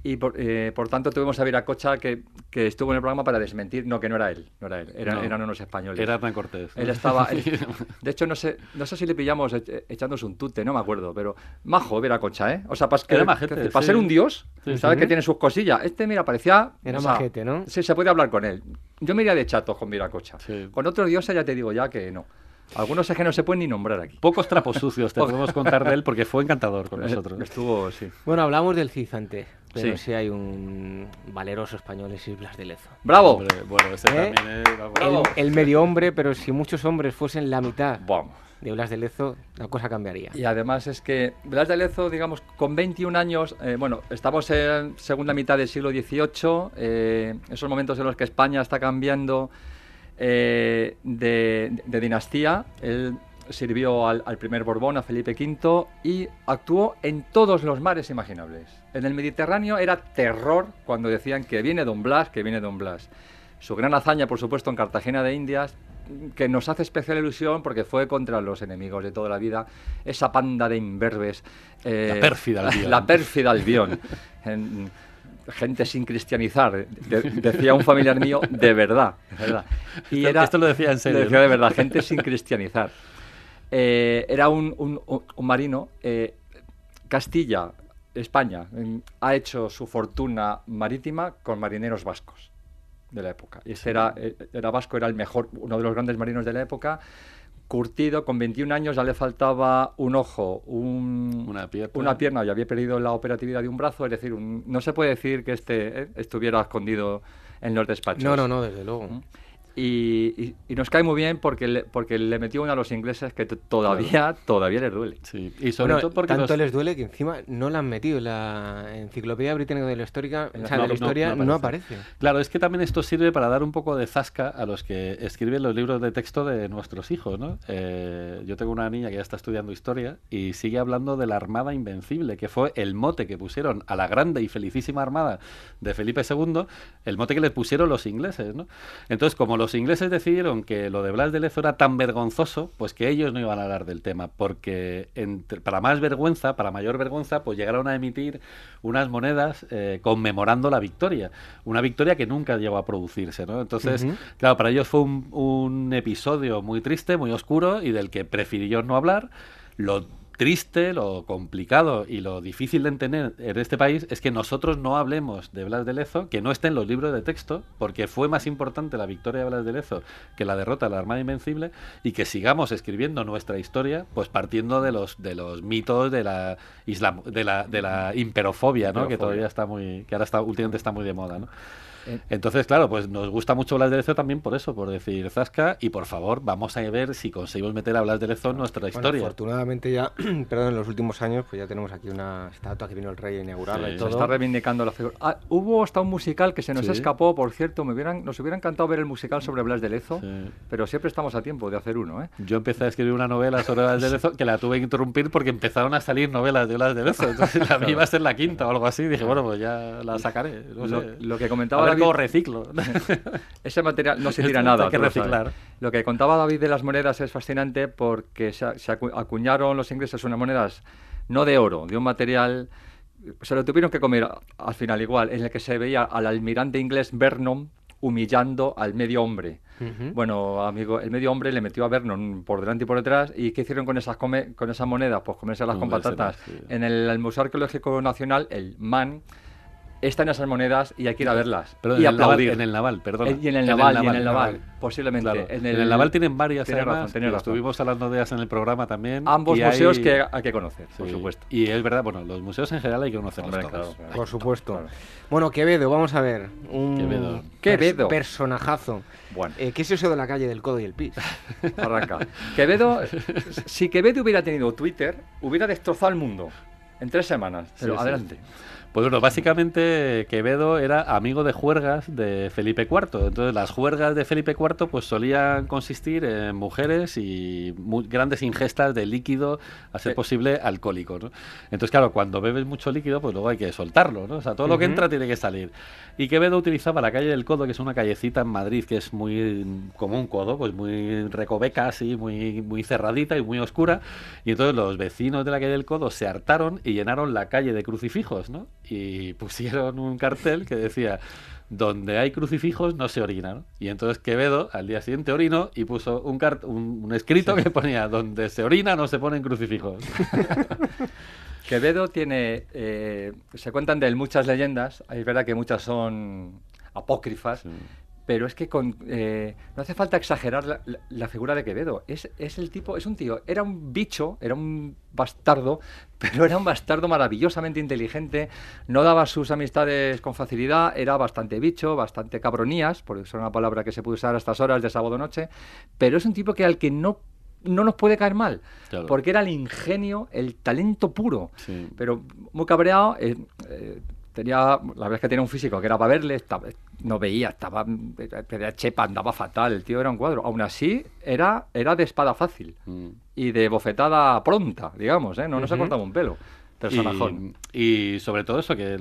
y por, eh, por, tanto tuvimos a Viracocha que, que estuvo en el programa para desmentir, no, que no era él, no era él, eran unos españoles. Era tan Cortés. Él estaba, de hecho no sé, no sé si le pillamos echándose un tute, no me acuerdo, pero majo Viracocha, ¿eh? O sea, para, ser un dios, ¿sabes que tiene sus cosillas? Este, mira, parecía... Era majete, ¿no? Sí, se puede hablar con él. Yo me iría de chato con Viracocha. Con otros dioses ya te digo ya que no. Algunos es que no se pueden ni nombrar aquí. Pocos trapos sucios te podemos contar de él porque fue encantador con nosotros. Estuvo, sí. Bueno, hablamos del Cizante, pero sí, hay un valeroso español es Islas de Lezo. ¡Bravo! bueno, ese ¿Eh? también es... El, medio hombre, pero si muchos hombres fuesen la mitad... de Blas de Lezo, la cosa cambiaría. Y además es que Blas de Lezo, digamos, con 21 años, eh, bueno, estamos en segunda mitad del siglo XVIII, eh, esos momentos en los que España está cambiando eh, de, dinastía. Él sirvió al, primer Borbón, a Felipe V, y actuó en todos los mares imaginables. En el Mediterráneo era terror cuando decían que viene Don Blas, que viene Don Blas. Su gran hazaña, por supuesto, en Cartagena de Indias, que nos hace especial ilusión porque fue contra los enemigos de toda la vida, esa panda de imberbes. Eh, la pérfida Albión. La pérfida Albión. Gente sin cristianizar, decía un familiar mío, de verdad. Y esto, era, esto lo decía en serio. decía de verdad, gente sin cristianizar. Eh, era un, marino. Eh, Castilla, España, ha hecho su fortuna marítima con marineros vascos de la época. Y ese era, eh, era vasco, era el mejor, uno de los grandes marinos de la época. Curtido, con 21 años ya le faltaba un ojo, una, pierna. una pierna y había perdido la operatividad de un brazo. Es decir, no se puede decir que este eh, estuviera escondido en los despachos. No, no, no, desde luego. ¿Mm? Y, nos cae muy bien porque le, porque le metió uno a los ingleses que todavía, todavía les duele. Sí. Y sobre todo porque tanto les duele que encima no la han metido la Enciclopedia Británica de la Histórica, o sea, de la historia no, aparece. Claro, es que también esto sirve para dar un poco de zasca a los que escriben los libros de texto de nuestros hijos, ¿no? Eh, yo tengo una niña que ya está estudiando historia y sigue hablando de la Armada Invencible, que fue el mote que pusieron a la grande y felicísima Armada de Felipe II, el mote que le pusieron los ingleses, ¿no? Entonces, como los los ingleses decidieron que lo de Blas de Lezo era tan vergonzoso, pues que ellos no iban a hablar del tema, porque para más vergüenza, para mayor vergüenza, pues llegaron a emitir unas monedas eh, conmemorando la victoria, una victoria que nunca llegó a producirse, ¿no? Entonces, claro, para ellos fue un, un episodio muy triste, muy oscuro y del que prefirió no hablar. Lo triste, lo complicado y lo difícil de entender en este país es que nosotros no hablemos de Blas de Lezo, que no esté en los libros de texto, porque fue más importante la victoria de Blas de Lezo que la derrota de la Armada Invencible, y que sigamos escribiendo nuestra historia, pues partiendo de los de los mitos de la islam, de la de la imperofobia, ¿no? Que todavía está muy, que ahora está últimamente está muy de moda, ¿no? Eh, Entonces, claro, pues nos gusta mucho Blas de Lezo también por eso, por decir Zasca, y por favor, vamos a ver si conseguimos meter a Blas de Lezo en nuestra historia. Afortunadamente ya, perdón, en los últimos años, pues ya tenemos aquí una estatua que vino el rey a inaugurarla y todo. Se está reivindicando la figura. Ah, hubo hasta un musical que se nos escapó, por cierto, me hubieran, nos hubiera encantado ver el musical sobre Blas de Lezo, pero siempre estamos a tiempo de hacer uno, ¿eh? Yo empecé a escribir una novela sobre Blas de Lezo que la tuve que interrumpir porque empezaron a salir novelas de Blas de Lezo, entonces la mí iba a ser la quinta o algo así, dije, bueno, pues ya la sacaré. lo, que comentaba reciclo. Ese material no se tira nada. Hay que reciclar. Lo que contaba David de las monedas es fascinante porque se, acuñaron los ingleses unas monedas no de oro, de un material se lo tuvieron que comer al final igual, en el que se veía al almirante inglés Vernon humillando al medio hombre. Bueno, amigo, el medio hombre le metió a Vernon por delante y por detrás. ¿Y qué hicieron con esas, con esas monedas? Pues comérselas con patatas. En el, el, Museo Arqueológico Nacional, el MAN, están esas monedas y hay que ir a verlas. y aplaudir. en el naval, perdón. Y en el naval, en el naval, posiblemente. En, el, naval tienen varias, además, estuvimos hablando de ellas en el programa también. Ambos museos que hay que conocer, por supuesto. Y es verdad, bueno, los museos en general hay que conocerlos todos. por supuesto. Bueno, Quevedo, vamos a ver. Un Quevedo. Quevedo. personajazo. Bueno. Eh, ¿Qué es eso de la calle del Codo y el Pis? Arranca. Quevedo, si Quevedo hubiera tenido Twitter, hubiera destrozado el mundo en tres semanas. Pero adelante. Pues bueno, básicamente Quevedo era amigo de juergas de Felipe IV. Entonces las juergas de Felipe IV pues solían consistir en mujeres y grandes ingestas de líquido, a ser posible alcohólico. ¿no? Entonces claro, cuando bebes mucho líquido pues luego hay que soltarlo. ¿no? O sea, todo lo que entra tiene que salir. Y Quevedo utilizaba la calle del Codo, que es una callecita en Madrid que es muy como un codo, pues muy recoveca así, muy, muy cerradita y muy oscura. Y entonces los vecinos de la calle del Codo se hartaron y llenaron la calle de crucifijos, ¿no? Y pusieron un cartel que decía donde hay crucifijos no se orina. Y entonces Quevedo al día siguiente orinó y puso un, un, escrito que ponía donde se orina no se ponen crucifijos. Quevedo tiene, eh, se cuentan de él muchas leyendas, es verdad que muchas son apócrifas, pero es que con, eh, no hace falta exagerar la, figura de Quevedo. Es, es, el tipo, es un tío, era un bicho, era un bastardo, pero era un bastardo maravillosamente inteligente, no daba sus amistades con facilidad, era bastante bicho, bastante cabronías, por eso es una palabra que se puede usar a estas horas de sábado noche, pero es un tipo que al que no no nos puede caer mal, porque era el ingenio, el talento puro, pero muy cabreado. Eh, eh, tenía, la verdad es que tenía un físico que era para verle, no veía, estaba, pedía chepa, andaba fatal, el tío era un cuadro. Aún así, era, era de espada fácil mm. y de bofetada pronta, digamos, ¿eh? no, no se cortaba un pelo. Y, sobre todo eso, que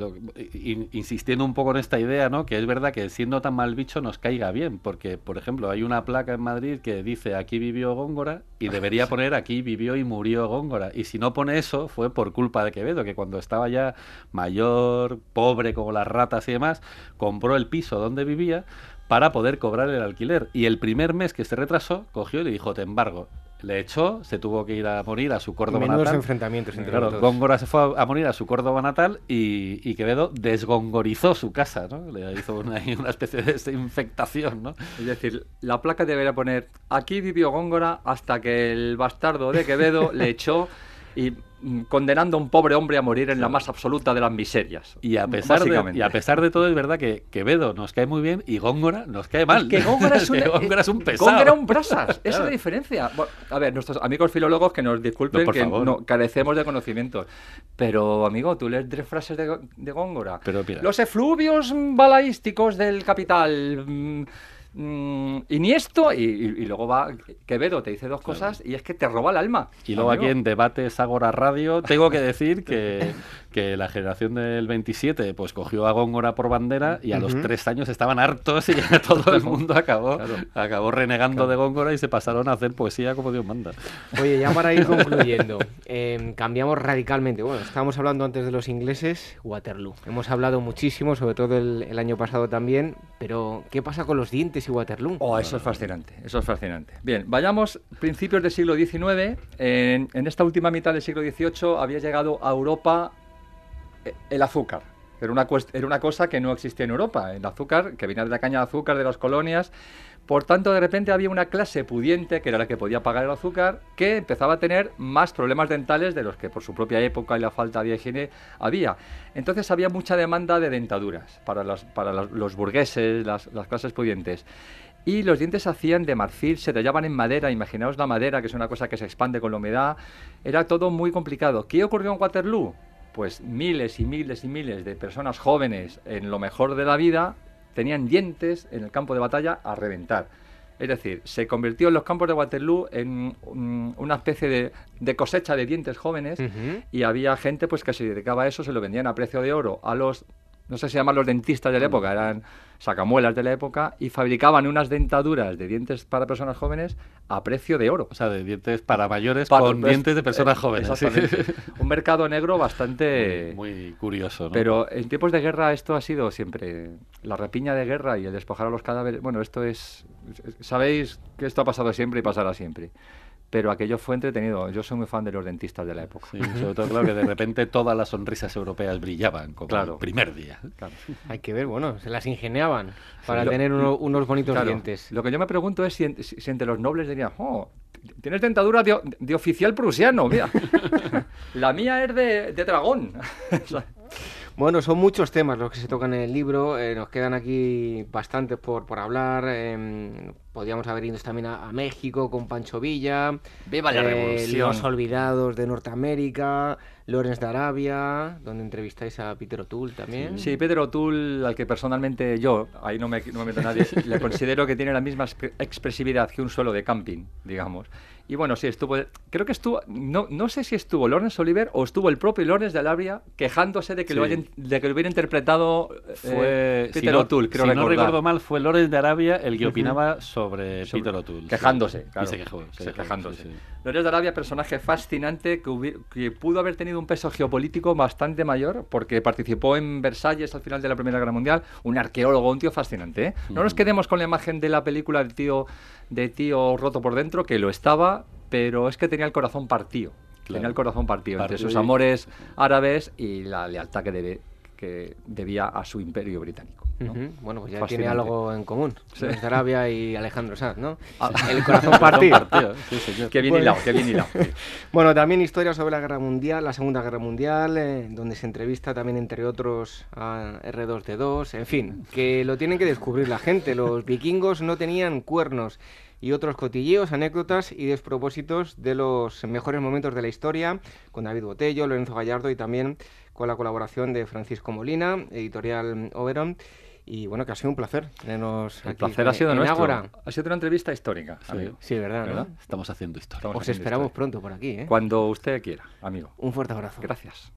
insistiendo un poco en esta idea, ¿no? Que es verdad que siendo tan mal bicho nos caiga bien, porque, por ejemplo, hay una placa en Madrid que dice aquí vivió Góngora y debería poner aquí vivió y murió Góngora. Y si no pone eso, fue por culpa de Quevedo, que cuando estaba ya mayor, pobre, como las ratas y demás, compró el piso donde vivía para poder cobrar el alquiler. Y el primer mes que se retrasó, cogió y le dijo, te embargo le echó, se tuvo que ir a morir a su Córdoba Menudos natal. enfrentamientos entre claro, Góngora se fue a, morir a su Córdoba natal y, Quevedo desgongorizó su casa, ¿no? Le hizo una, una, especie de desinfectación, ¿no? Es decir, la placa debería poner aquí vivió Góngora hasta que el bastardo de Quevedo le echó y condenando a un pobre hombre a morir en la más absoluta de las miserias. Y a pesar, de, y a pesar de todo, es verdad que Quevedo nos cae muy bien y Góngora nos cae mal. que Góngora es un, Góngora es un pesado. Góngora un brasas. Esa es la diferencia. a ver, nuestros amigos filólogos que nos disculpen que no, carecemos de conocimientos. Pero, amigo, tú lees tres frases de, de Góngora. Pero Los efluvios balaísticos del capital mm, mmm, Iniesto y, luego va Quevedo, te dice dos cosas y es que te roba el alma. Y luego aquí en Debates Agora Radio tengo que decir que, que la generación del 27 pues cogió a Góngora por bandera y a los tres años estaban hartos y todo el mundo acabó, acabó renegando de Góngora y se pasaron a hacer poesía como Dios manda. Oye, ya para ir concluyendo, em, cambiamos radicalmente. Bueno, estábamos hablando antes de los ingleses, Waterloo. Hemos hablado muchísimo, sobre todo el, año pasado también, pero ¿qué pasa con los dientes y Waterloo? Oh, eso es fascinante, eso es fascinante. Bien, vayamos principios del siglo XIX. En, en esta última mitad del siglo XVIII había llegado a Europa el azúcar. Era una, era una cosa que no existía en Europa. El azúcar, que venía de la caña de azúcar de las colonias. Por tanto, de repente había una clase pudiente, que era la que podía pagar el azúcar, que empezaba a tener más problemas dentales de los que por su propia época y la falta de higiene había. Entonces había mucha demanda de dentaduras para, para los burgueses, las, las clases pudientes. Y los dientes se hacían de marfil, se tallaban en madera, imaginaos la madera, que es una cosa que se expande con la humedad. Era todo muy complicado. ¿Qué ocurrió en Waterloo? Pues miles y miles y miles de personas jóvenes en lo mejor de la vida tenían dientes en el campo de batalla a reventar. Es decir, se convirtió en los campos de Waterloo en una especie de, cosecha de dientes jóvenes y había gente pues que se dedicaba a eso, se lo vendían a precio de oro a los no sé si llaman los dentistas de la época, eran sacamuelas de la época, y fabricaban unas dentaduras de dientes para personas jóvenes a precio de oro. O sea, de dientes para mayores con dientes de personas eh, jóvenes. Un mercado negro bastante... Muy, curioso, ¿no? Pero en tiempos de guerra esto ha sido siempre... La rapiña de guerra y el despojar a los cadáveres... Bueno, esto es... Sabéis que esto ha pasado siempre y pasará siempre pero aquello fue entretenido. Yo soy muy fan de los dentistas de la época. sobre todo, claro, que de repente todas las sonrisas europeas brillaban como claro. el primer día. Hay que ver, bueno, se las ingeniaban para tener unos bonitos dientes. Lo que yo me pregunto es si, entre los nobles dirían, oh, tienes dentadura de, oficial prusiano, mira. la mía es de, de dragón. Bueno, son muchos temas los que se tocan en el libro, eh, nos quedan aquí bastantes por, por hablar. Eh, podríamos haber ido también a, México con Pancho Villa. ¡Viva la eh, revolución! Los olvidados de Norteamérica, Lorenz de Arabia, donde entrevistáis a Peter O'Toole también. Sí, Peter O'Toole, al que personalmente yo, ahí no me, no me meto nadie, le considero que tiene la misma expresividad que un suelo de camping, digamos. Y bueno, sí, estuvo. Creo que estuvo. No, no sé si estuvo Lawrence Oliver o estuvo el propio Lawrence de Alabria quejándose de que, lo, de que lo hubiera interpretado eh, fue, Peter O'Toole, creo Si no recuerdo mal, fue Lawrence de Arabia el que opinaba sobre, Peter O'Toole. Quejándose, claro. Y se quejó. Se quejándose. Lawrence de Arabia, personaje fascinante que, que pudo haber tenido un peso geopolítico bastante mayor porque participó en Versalles al final de la Primera Guerra Mundial. Un arqueólogo, un tío fascinante. ¿eh? No nos quedemos con la imagen de la película del tío de tío roto por dentro, que lo estaba, pero es que tenía el corazón partido. Tenía el corazón partido, entre sus amores árabes y la lealtad que, debe, que debía a su imperio británico. Bueno, pues ya tiene algo en común. Arabia y Alejandro Sanz, ¿no? Ah. El corazón partido. Qué bien hilado, qué bien hilado. bueno, también historia sobre la Guerra Mundial, la Segunda Guerra Mundial, eh, donde se entrevista también, entre otros, a R2D2. En fin, que lo tienen que descubrir la gente. Los vikingos no tenían cuernos y otros cotilleos, anécdotas y despropósitos de los mejores momentos de la historia, con David Botello, Lorenzo Gallardo y también con la colaboración de Francisco Molina, editorial Oberon. Y bueno, que ha sido un placer tenernos El placer ha sido nuestro. Ha sido una entrevista histórica, sí, verdad, Estamos haciendo historia. Os esperamos pronto por aquí, ¿eh? Cuando usted quiera, amigo. Un fuerte abrazo. Gracias.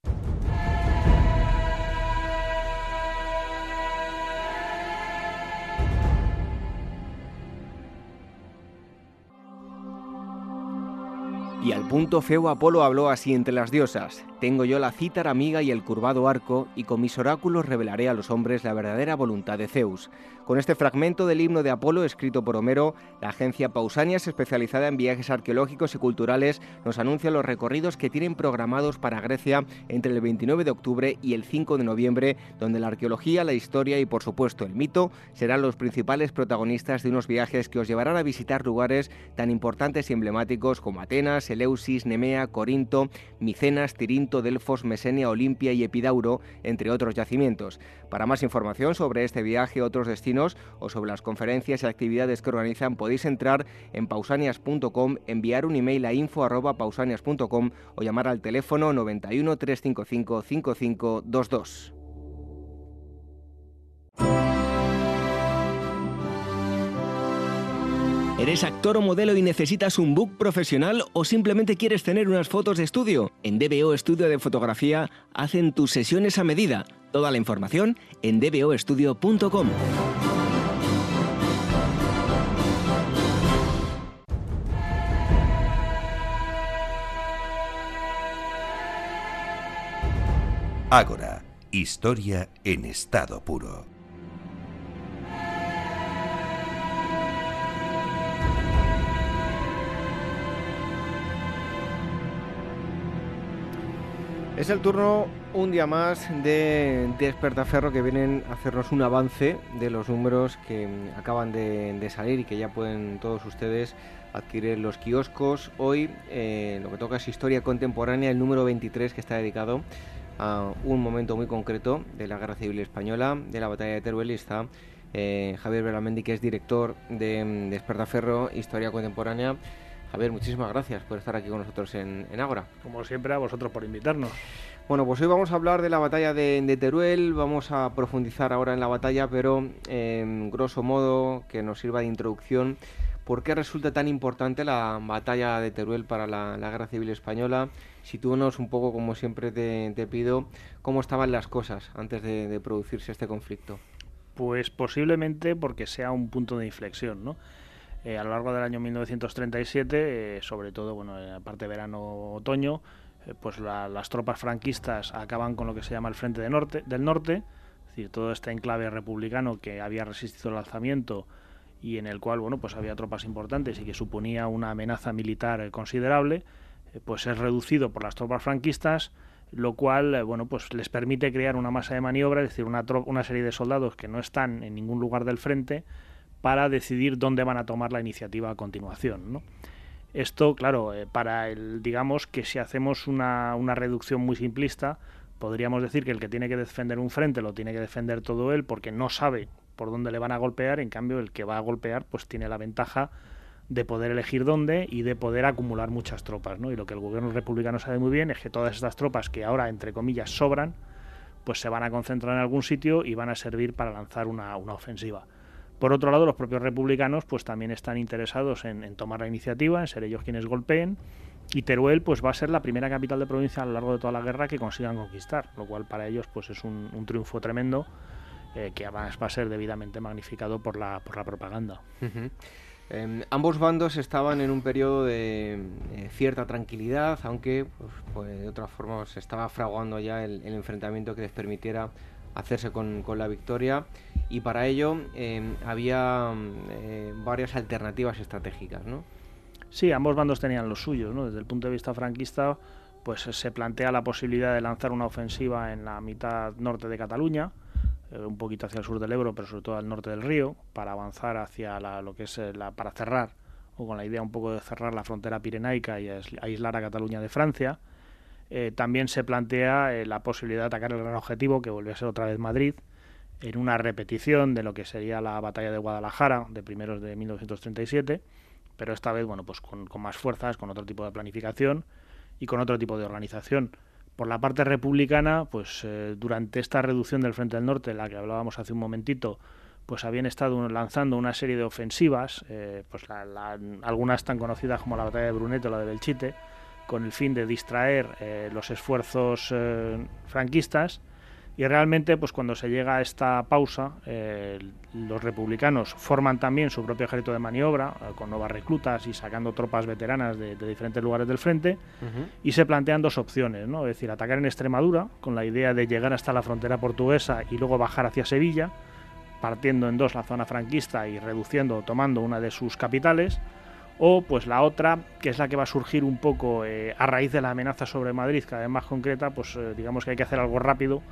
Y al punto feo Apolo habló así entre las diosas. Tengo yo la cítara amiga y el curvado arco, y con mis oráculos revelaré a los hombres la verdadera voluntad de Zeus. Con este fragmento del himno de Apolo escrito por Homero, la agencia Pausanias, especializada en viajes arqueológicos y culturales, nos anuncia los recorridos que tienen programados para Grecia entre el 29 de octubre y el 5 de noviembre, donde la arqueología, la historia y por supuesto el mito serán los principales protagonistas de unos viajes que os llevarán a visitar lugares tan importantes y emblemáticos como Atenas, Eleusis, Nemea, Corinto, Micenas, Tirinto, Delfos, Mesenia, Olimpia y Epidauro, entre otros yacimientos. Para más información sobre este viaje, otros destinos o sobre las conferencias y actividades que organizan, podéis entrar en pausanias.com, enviar un email a info.pausanias.com o llamar al teléfono 91 355 5522. ¿Eres actor o modelo y necesitas un book profesional o simplemente quieres tener unas fotos de estudio? En DBO Estudio de Fotografía hacen tus sesiones a medida. Toda la información en dboestudio.com. Ágora, historia en estado puro. Es el turno un día más de Despertaferro que vienen a hacernos un avance de los números que acaban de, salir y que ya pueden todos ustedes adquirir los kioscos. Hoy eh, lo que toca es historia contemporánea, el número 23 que está dedicado a un momento muy concreto de la Guerra Civil Española, de la batalla de Teruel y está eh, Javier Belamendi que es director de Despertaferro, Historia Contemporánea. Javier, muchísimas gracias por estar aquí con nosotros en Ágora. Como siempre, a vosotros por invitarnos. Bueno, pues hoy vamos a hablar de la batalla de, Teruel, vamos a profundizar ahora en la batalla, pero en grosso modo, que nos sirva de introducción, ¿por qué resulta tan importante la batalla de Teruel para la, Guerra Civil Española? Sitúanos un poco, como siempre te, pido, cómo estaban las cosas antes de, producirse este conflicto. Pues posiblemente porque sea un punto de inflexión, ¿no? Eh, a lo largo del año 1937, eh, sobre todo, bueno, en la parte verano-otoño, eh, pues las tropas franquistas acaban con lo que se llama el Frente de norte, del Norte, es decir, todo este enclave republicano que había resistido el alzamiento y en el cual, bueno, pues había tropas importantes y que suponía una amenaza militar considerable, pues es reducido por las tropas franquistas, lo cual, bueno, pues les permite crear una masa de maniobra, es decir, una, una serie de soldados que no están en ningún lugar del frente, para decidir dónde van a tomar la iniciativa a continuación. ¿no? Esto, claro, eh, para el, digamos que si hacemos una, una, reducción muy simplista, podríamos decir que el que tiene que defender un frente lo tiene que defender todo él porque no sabe por dónde le van a golpear, en cambio el que va a golpear pues tiene la ventaja de poder elegir dónde y de poder acumular muchas tropas, ¿no? Y lo que el gobierno republicano sabe muy bien es que todas estas tropas que ahora, entre comillas, sobran, pues se van a concentrar en algún sitio y van a servir para lanzar una, una ofensiva. Por otro lado, los propios republicanos pues también están interesados en, tomar la iniciativa, en ser ellos quienes golpeen, y Teruel pues va a ser la primera capital de provincia a lo largo de toda la guerra que consigan conquistar, lo cual para ellos pues es un, triunfo tremendo eh, que además va a ser debidamente magnificado por la, por la propaganda. Em, ambos bandos estaban en un periodo de eh, cierta tranquilidad, aunque pues, pues, de otra forma se estaba fraguando ya el, el enfrentamiento que les permitiera hacerse con, la victoria y para ello em, había eh, varias alternativas estratégicas, ¿no? Sí, ambos bandos tenían los suyos, ¿no? Desde el punto de vista franquista, pues se plantea la posibilidad de lanzar una ofensiva en la mitad norte de Cataluña, eh, un poquito hacia el sur del Ebro, pero sobre todo al norte del río, para avanzar hacia lo que es eh, la, para cerrar, o con la idea un poco de cerrar la frontera pirenaica y aislar a Cataluña de Francia eh, también se plantea eh, la posibilidad de atacar el gran objetivo, que volvió a ser otra vez Madrid, en una repetición de lo que sería la batalla de Guadalajara de primeros de 1937, pero esta vez bueno, pues con, más fuerzas, con otro tipo de planificación y con otro tipo de organización. Por la parte republicana, pues eh, durante esta reducción del Frente del Norte, la que hablábamos hace un momentito, pues habían estado lanzando una serie de ofensivas, pues algunas tan conocidas como la batalla de Brunete o la de Belchite, con el fin de distraer eh, los esfuerzos franquistas y realmente, pues cuando se llega a esta pausa, eh, los republicanos forman también su propio ejército de maniobra, eh, con nuevas reclutas y sacando tropas veteranas de, diferentes lugares del frente, y se plantean dos opciones, ¿no? Es decir, atacar en Extremadura, con la idea de llegar hasta la frontera portuguesa y luego bajar hacia Sevilla, partiendo en dos la zona franquista y reduciendo o tomando una de sus capitales, o pues la otra, que es la que va a surgir un poco eh, a raíz de la amenaza sobre Madrid, cada vez más concreta, pues digamos que hay que hacer algo rápido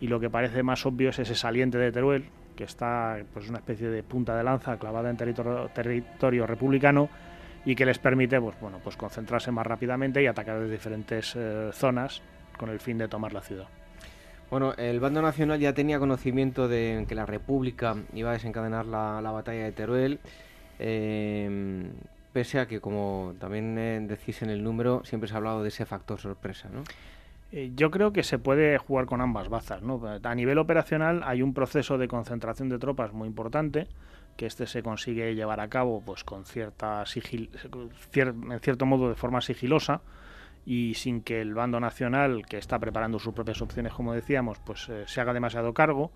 y lo que parece más obvio es ese saliente de Teruel, que está pues una especie de punta de lanza clavada en territorio, republicano y que les permite pues bueno pues concentrarse más rápidamente y atacar de diferentes eh, zonas con el fin de tomar la ciudad. Bueno, el bando nacional ya tenía conocimiento de que la República iba a desencadenar la, batalla de Teruel, eh, pese a que, como también eh, decís en el número, siempre se ha hablado de ese factor sorpresa, ¿no? Eh, yo creo que se puede jugar con ambas bazas. ¿no? A nivel operacional hay un proceso de concentración de tropas muy importante, que este se consigue llevar a cabo pues con cierta sigil en cierto modo de forma sigilosa y sin que el bando nacional, que está preparando sus propias opciones, como decíamos, pues eh, se haga demasiado cargo.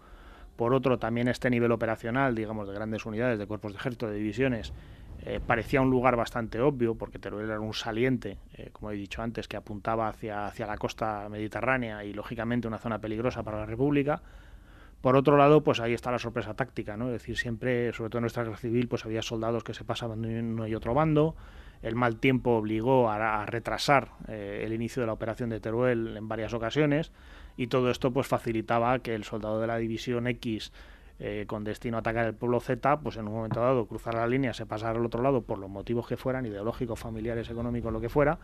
Por otro, también este nivel operacional, digamos, de grandes unidades, de cuerpos de ejército, de divisiones, eh, parecía un lugar bastante obvio, porque Teruel era un saliente, eh, como he dicho antes, que apuntaba hacia, hacia la costa mediterránea y, lógicamente, una zona peligrosa para la República. Por otro lado, pues ahí está la sorpresa táctica, ¿no? Es decir, siempre, sobre todo en nuestra guerra civil, pues había soldados que se pasaban de uno y otro bando. El mal tiempo obligó a, retrasar eh, el inicio de la operación de Teruel en varias ocasiones y todo esto pues facilitaba que el soldado de la división X eh, con destino a atacar el pueblo Z, pues en un momento dado cruzar la línea, se pasara al otro lado por los motivos que fueran, ideológicos, familiares, económicos, lo que fuera,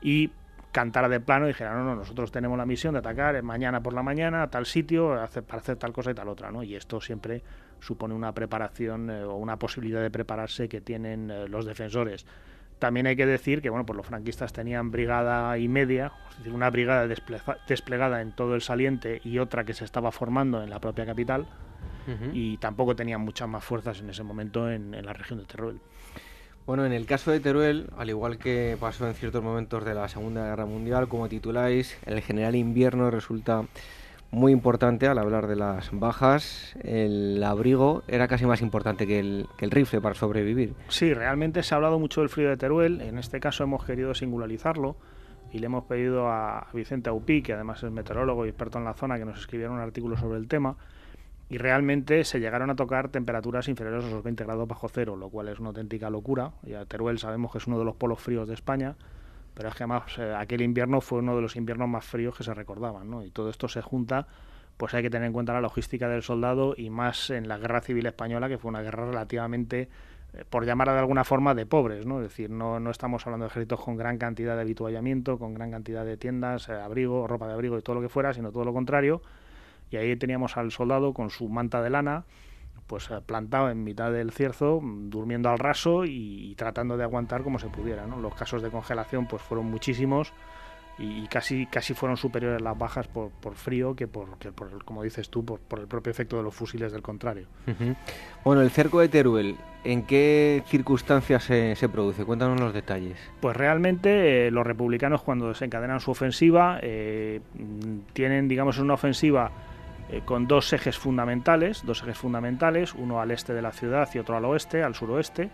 y cantara de plano y dijera, no, no, nosotros tenemos la misión de atacar mañana por la mañana a tal sitio para hacer tal cosa y tal otra, ¿no? Y esto siempre supone una preparación eh, o una posibilidad de prepararse que tienen eh, los defensores. También hay que decir que bueno, pues los franquistas tenían brigada y media, una brigada desplegada en todo el saliente y otra que se estaba formando en la propia capital, y tampoco tenían muchas más fuerzas en ese momento en, la región de Teruel. Bueno, en el caso de Teruel, al igual que pasó en ciertos momentos de la Segunda Guerra Mundial, como tituláis, el general invierno resulta muy importante al hablar de las bajas. El abrigo era casi más importante que el, que el, rifle para sobrevivir. Sí, realmente se ha hablado mucho del frío de Teruel. En este caso hemos querido singularizarlo y le hemos pedido a Vicente Aupí, que además es meteorólogo y experto en la zona, que nos escribiera un artículo sobre el tema y realmente se llegaron a tocar temperaturas inferiores a los 20 grados bajo cero, lo cual es una auténtica locura. Ya Teruel sabemos que es uno de los polos fríos de España, pero es que además eh, aquel invierno fue uno de los inviernos más fríos que se recordaban, ¿no? Y todo esto se junta, pues hay que tener en cuenta la logística del soldado y más en la Guerra Civil Española, que fue una guerra relativamente, eh, por llamarla de alguna forma, de pobres, ¿no? Es decir, no, no estamos hablando de ejércitos con gran cantidad de habituallamiento, con gran cantidad de tiendas, eh, abrigo, ropa de abrigo y todo lo que fuera, sino todo lo contrario y ahí teníamos al soldado con su manta de lana, pues eh, plantado en mitad del cierzo, durmiendo al raso y, tratando de aguantar como se pudiera. ¿no? Los casos de congelación pues fueron muchísimos y, casi, casi fueron superiores las bajas por, por frío que por, que por, como dices tú, por, por, el propio efecto de los fusiles del contrario. Bueno, el cerco de Teruel, ¿en qué circunstancias se, se produce? Cuéntanos los detalles. Pues realmente eh, los republicanos cuando desencadenan su ofensiva eh, tienen, digamos, una ofensiva eh, con dos ejes fundamentales, dos ejes fundamentales, uno al este de la ciudad y otro al oeste, al suroeste,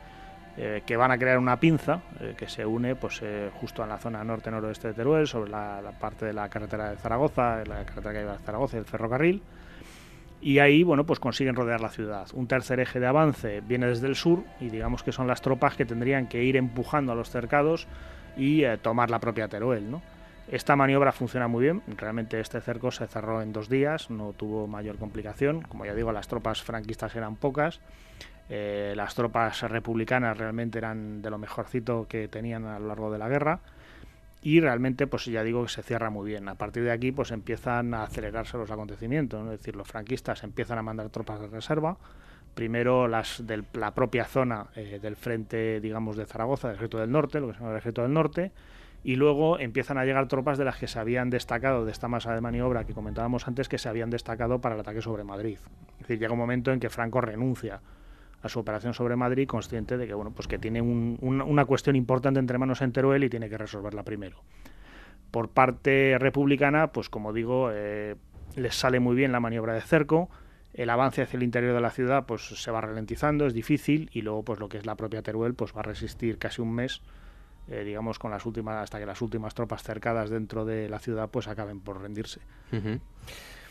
eh, que van a crear una pinza eh, que se une pues justo en la zona norte-noroeste de Teruel, sobre la, parte de la carretera de Zaragoza, la carretera que lleva a Zaragoza y el ferrocarril. Y ahí, bueno, pues consiguen rodear la ciudad. Un tercer eje de avance viene desde el sur y digamos que son las tropas que tendrían que ir empujando a los cercados y tomar la propia Teruel, ¿no? Esta maniobra funciona muy bien, realmente este cerco se cerró en dos días, no tuvo mayor complicación, como ya digo, las tropas franquistas eran pocas, eh, las tropas republicanas realmente eran de lo mejorcito que tenían a lo largo de la guerra. Y realmente pues ya digo que se cierra muy bien. A partir de aquí pues empiezan a acelerarse los acontecimientos, es decir, los franquistas empiezan a mandar tropas de reserva, primero las de la propia zona eh, del frente digamos de Zaragoza, del ejército del norte, lo que se llama el ejército del norte, y luego empiezan a llegar tropas de las que se habían destacado de esta masa de maniobra que comentábamos antes que se habían destacado para el ataque sobre Madrid. Es decir, llega un momento en que Franco renuncia a su operación sobre Madrid consciente de que bueno pues que tiene una cuestión importante entre manos en Teruel y tiene que resolverla primero. Por parte republicana, pues como digo, eh, les sale muy bien la maniobra de cerco, el avance hacia el interior de la ciudad pues se va ralentizando, es difícil y luego pues lo que es la propia Teruel pues va a resistir casi un mes eh, digamos, con las últimas, hasta que las últimas tropas cercadas dentro de la ciudad pues acaben por rendirse.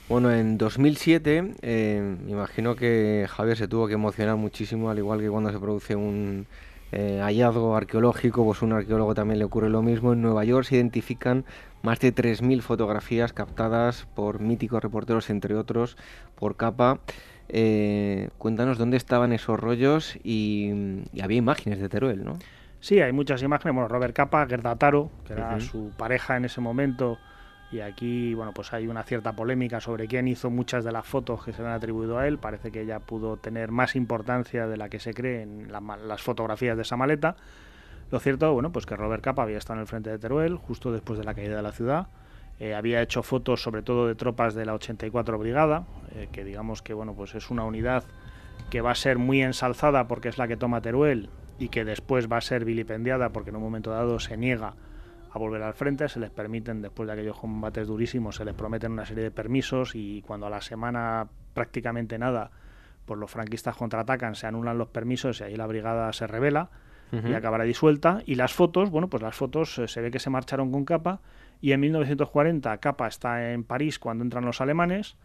Bueno, en 2007, eh, imagino que Javier se tuvo que emocionar muchísimo, al igual que cuando se produce un eh, hallazgo arqueológico, pues un arqueólogo también le ocurre lo mismo. En Nueva York se identifican más de 3.000 fotografías captadas por míticos reporteros, entre otros, por capa. cuéntanos dónde estaban esos rollos y había imágenes de Teruel, ¿no? Sí, hay muchas imágenes. Bueno, Robert Capa, Gerda Taro, que era su pareja en ese momento. Y aquí, bueno, pues hay una cierta polémica sobre quién hizo muchas de las fotos que se le han atribuido a él. Parece que ella pudo tener más importancia de la que se cree en las fotografías de esa maleta. Lo cierto, bueno, pues que Robert Capa había estado en el frente de Teruel justo después de la caída de la ciudad. Eh, había hecho fotos sobre todo de tropas de la 84 Brigada, eh, que digamos que, bueno, pues es una unidad que va a ser muy ensalzada porque es la que toma Teruel y que después va a ser vilipendiada porque en un momento dado se niega a volver al frente, se les permiten, después de aquellos combates durísimos, se les prometen una serie de permisos y cuando a la semana prácticamente nada, pues los franquistas contraatacan, se anulan los permisos y ahí la brigada se revela y acabará disuelta. Y las fotos, bueno, pues las fotos eh, se ve que se marcharon con Capa y en 1940 Capa está en París cuando entran los alemanes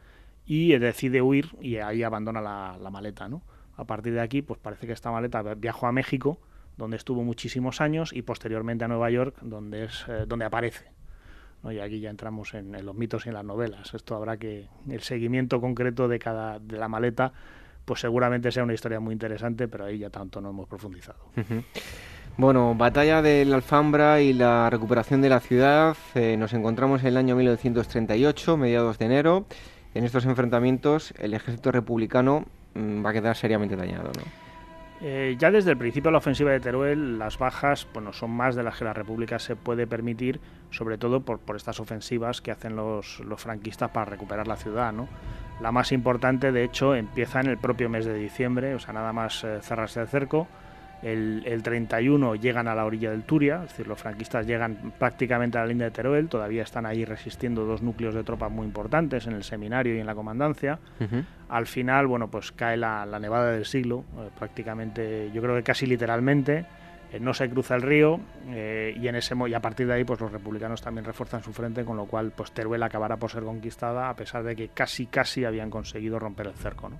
y decide huir y ahí abandona la, la maleta, ¿no? A partir de aquí, pues parece que esta maleta viajó a México, donde estuvo muchísimos años, y posteriormente a Nueva York, donde es eh, donde aparece. Y aquí ya entramos en, los mitos y en las novelas. Esto habrá que el seguimiento concreto de cada de la maleta, pues seguramente sea una historia muy interesante, pero ahí ya tanto no hemos profundizado. Bueno, batalla del Alfambra y la recuperación de la ciudad. Eh, nos encontramos en el año 1938, mediados de enero. En estos enfrentamientos, el ejército republicano va a quedar seriamente dañado, ¿no? Eh, ya desde el principio de la ofensiva de Teruel, las bajas bueno, son más de las que la República se puede permitir, sobre todo por, por estas ofensivas que hacen los, los, franquistas para recuperar la ciudad. ¿no? La más importante, de hecho, empieza en el propio mes de diciembre, o sea, nada más eh, cerrarse el cerco, el, 31 llegan a la orilla del Turia, es decir, los franquistas llegan prácticamente a la línea de Teruel, todavía están ahí resistiendo dos núcleos de tropas muy importantes en el seminario y en la comandancia. Al final, bueno, pues cae la, nevada del siglo, eh, prácticamente, yo creo que casi literalmente. Eh, no se cruza el río eh, y en ese y a partir de ahí pues los republicanos también refuerzan su frente con lo cual pues Teruel acabará por ser conquistada a pesar de que casi casi habían conseguido romper el cerco ¿no?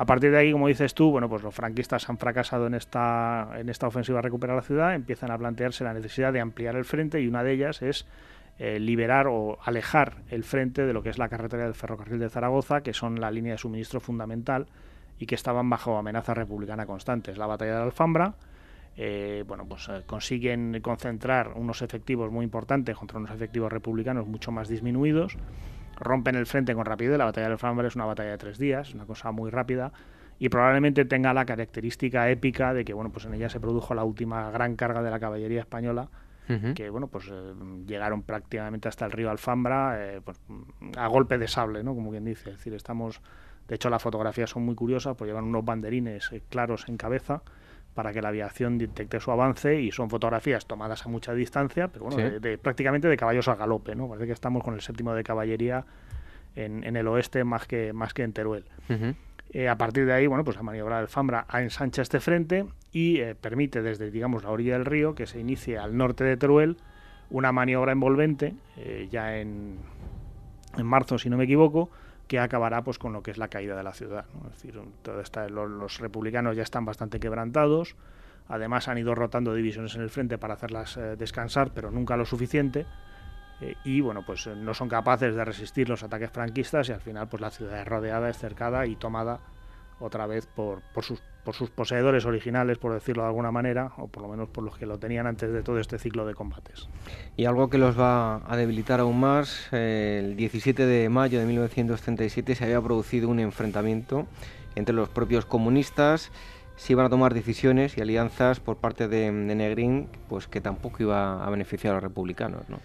A partir de ahí, como dices tú, bueno, pues los franquistas han fracasado en esta, en esta ofensiva a recuperar la ciudad, empiezan a plantearse la necesidad de ampliar el frente y una de ellas es eh, liberar o alejar el frente de lo que es la carretera del ferrocarril de Zaragoza, que son la línea de suministro fundamental y que estaban bajo amenaza republicana constante. Es la batalla de la Alfambra. Eh, bueno, pues eh, consiguen concentrar unos efectivos muy importantes contra unos efectivos republicanos mucho más disminuidos rompen el frente con rapidez. La batalla del Alfambra es una batalla de tres días, una cosa muy rápida y probablemente tenga la característica épica de que bueno pues en ella se produjo la última gran carga de la caballería española que bueno pues eh, llegaron prácticamente hasta el río Alfambra eh, pues, a golpe de sable no como quien dice. Es decir estamos de hecho las fotografías son muy curiosas pues llevan unos banderines eh, claros en cabeza para que la aviación detecte su avance y son fotografías tomadas a mucha distancia, pero bueno, de, prácticamente de caballos a galope, ¿no? Parece que estamos con el séptimo de caballería en, en el oeste más que, más que en Teruel. Eh, a partir de ahí, bueno, pues la maniobra del Fambra ensancha este frente y eh, permite desde, digamos, la orilla del río que se inicie al norte de Teruel una maniobra envolvente, eh, ya en, en marzo, si no me equivoco, que acabará pues con lo que es la caída de la ciudad. Es decir, los, republicanos ya están bastante quebrantados, además han ido rotando divisiones en el frente para hacerlas eh, descansar, pero nunca lo suficiente. Eh, y bueno, pues eh, no son capaces de resistir los ataques franquistas y al final pues la ciudad es rodeada, es cercada y tomada otra vez por, por, sus, por sus poseedores originales, por decirlo de alguna manera, o por lo menos por los que lo tenían antes de todo este ciclo de combates. Y algo que los va a debilitar aún más, el 17 de mayo de 1937 se había producido un enfrentamiento entre los propios comunistas, se iban a tomar decisiones y alianzas por parte de, Negrín, pues que tampoco iba a beneficiar a los republicanos, ¿no?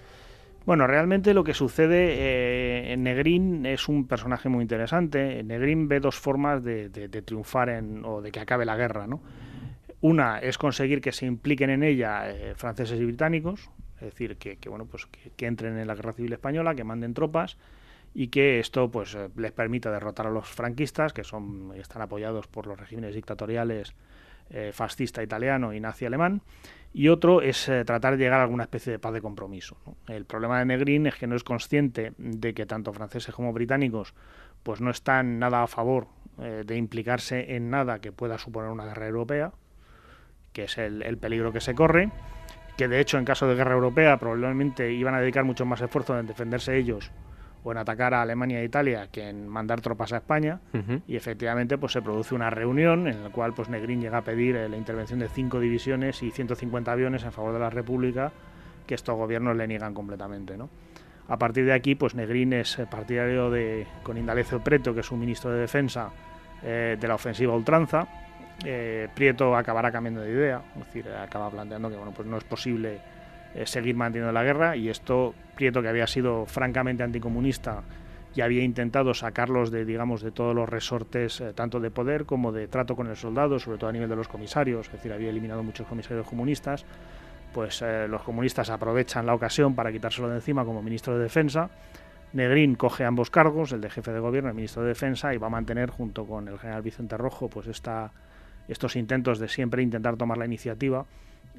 Bueno, realmente lo que sucede eh, en Negrín es un personaje muy interesante. Negrín ve dos formas de, triunfar en, o de que acabe la guerra, ¿no? Una es conseguir que se impliquen en ella eh, franceses y británicos, es decir, que, bueno, pues que, entren en la guerra civil española, que manden tropas y que esto pues eh, les permita derrotar a los franquistas, que son están apoyados por los regímenes dictatoriales fascista italiano y nazi alemán. Y otro es tratar de llegar a alguna especie de paz de compromiso. El problema de Negrín es que no es consciente de que tanto franceses como británicos pues no están nada a favor de implicarse en nada que pueda suponer una guerra europea, que es el, peligro que se corre, que de hecho en caso de guerra europea probablemente iban a dedicar mucho más esfuerzo en defenderse ellos o en atacar a Alemania e Italia que en mandar tropas a España y efectivamente pues se produce una reunión en la cual pues Negrín llega a pedir eh, la intervención de cinco divisiones y 150 aviones en favor de la República que estos gobiernos le niegan completamente ¿no? a partir de aquí pues Negrín es eh, partidario de con Indalecio Preto que es un ministro de defensa eh, de la ofensiva ultranza eh, Prieto acabará cambiando de idea, es decir, acaba planteando que bueno, pues no es posible eh, seguir manteniendo la guerra y esto Prieto que había sido francamente anticomunista y había intentado sacarlos de digamos de todos los resortes eh, tanto de poder como de trato con el soldado, sobre todo a nivel de los comisarios, es decir, había eliminado muchos comisarios comunistas, pues los comunistas aprovechan la ocasión para quitárselo de encima como ministro de Defensa. Negrín coge ambos cargos, el de jefe de gobierno el ministro de Defensa, y va a mantener junto con el general Vicente Rojo pues esta estos intentos de siempre intentar tomar la iniciativa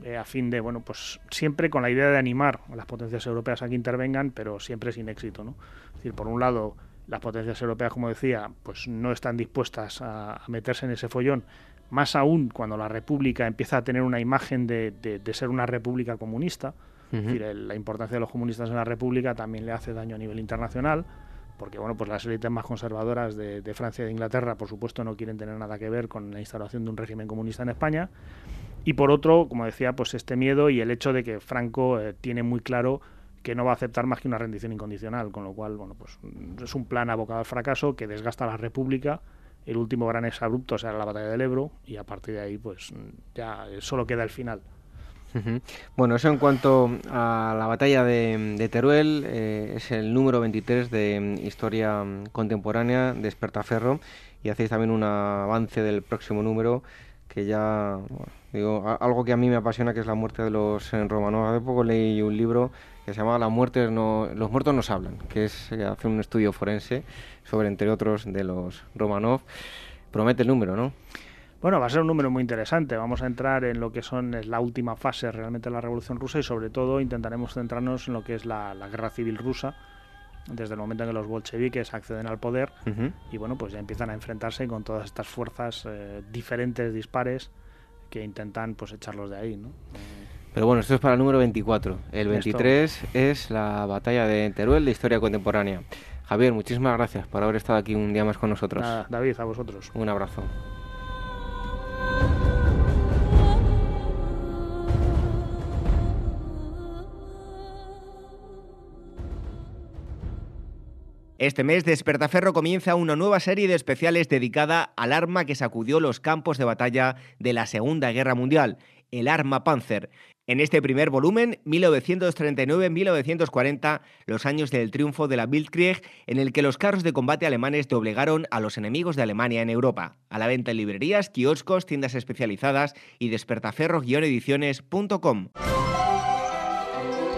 eh, a fin de, bueno, pues siempre con la idea de animar a las potencias europeas a que intervengan, pero siempre sin éxito, ¿no? Es decir, por un lado, las potencias europeas, como decía, pues no están dispuestas a, meterse en ese follón, más aún cuando la República empieza a tener una imagen de, de, ser una república comunista, es decir, la importancia de los comunistas en la República también le hace daño a nivel internacional, porque bueno, pues las élites más conservadoras de, Francia y de Inglaterra, por supuesto, no quieren tener nada que ver con la instauración de un régimen comunista en España. Y por otro, como decía, pues este miedo y el hecho de que Franco eh, tiene muy claro que no va a aceptar más que una rendición incondicional, con lo cual, bueno, pues es un plan abocado al fracaso que desgasta la República. El último gran exabrupto será la batalla del Ebro y a partir de ahí, pues ya solo queda el final. Bueno, eso en cuanto a la batalla de, Teruel, eh, es el número 23 de mm, Historia mm, Contemporánea de Espertaferro y hacéis también un avance del próximo número que ya, digo, algo que a mí me apasiona que es la muerte de los eh, romanos. Hace poco leí un libro que se llama La muerte no, Los muertos nos hablan, que es eh, hacer un estudio forense sobre, entre otros, de los Romanov. Promete el número, ¿no? Bueno, va a ser un número muy interesante. Vamos a entrar en lo que son la última fase realmente de la Revolución Rusa y sobre todo intentaremos centrarnos en lo que es la, guerra civil rusa desde el momento en que los bolcheviques acceden al poder y bueno, pues ya empiezan a enfrentarse con todas estas fuerzas eh, diferentes, dispares, que intentan pues echarlos de ahí, ¿no? Pero bueno, esto es para el número 24. El 23 es la batalla de Teruel de historia contemporánea. Javier, muchísimas gracias por haber estado aquí un día más con nosotros. David, a vosotros. Un abrazo. Este mes Despertaferro comienza una nueva serie de especiales dedicada al arma que sacudió los campos de batalla de la Segunda Guerra Mundial, el arma Panzer. En este primer volumen, 1939-1940, los años del triunfo de la Bildkrieg, en el que los carros de combate alemanes doblegaron a los enemigos de Alemania en Europa. A la venta en librerías, kioscos, tiendas especializadas y despertaferro-ediciones.com.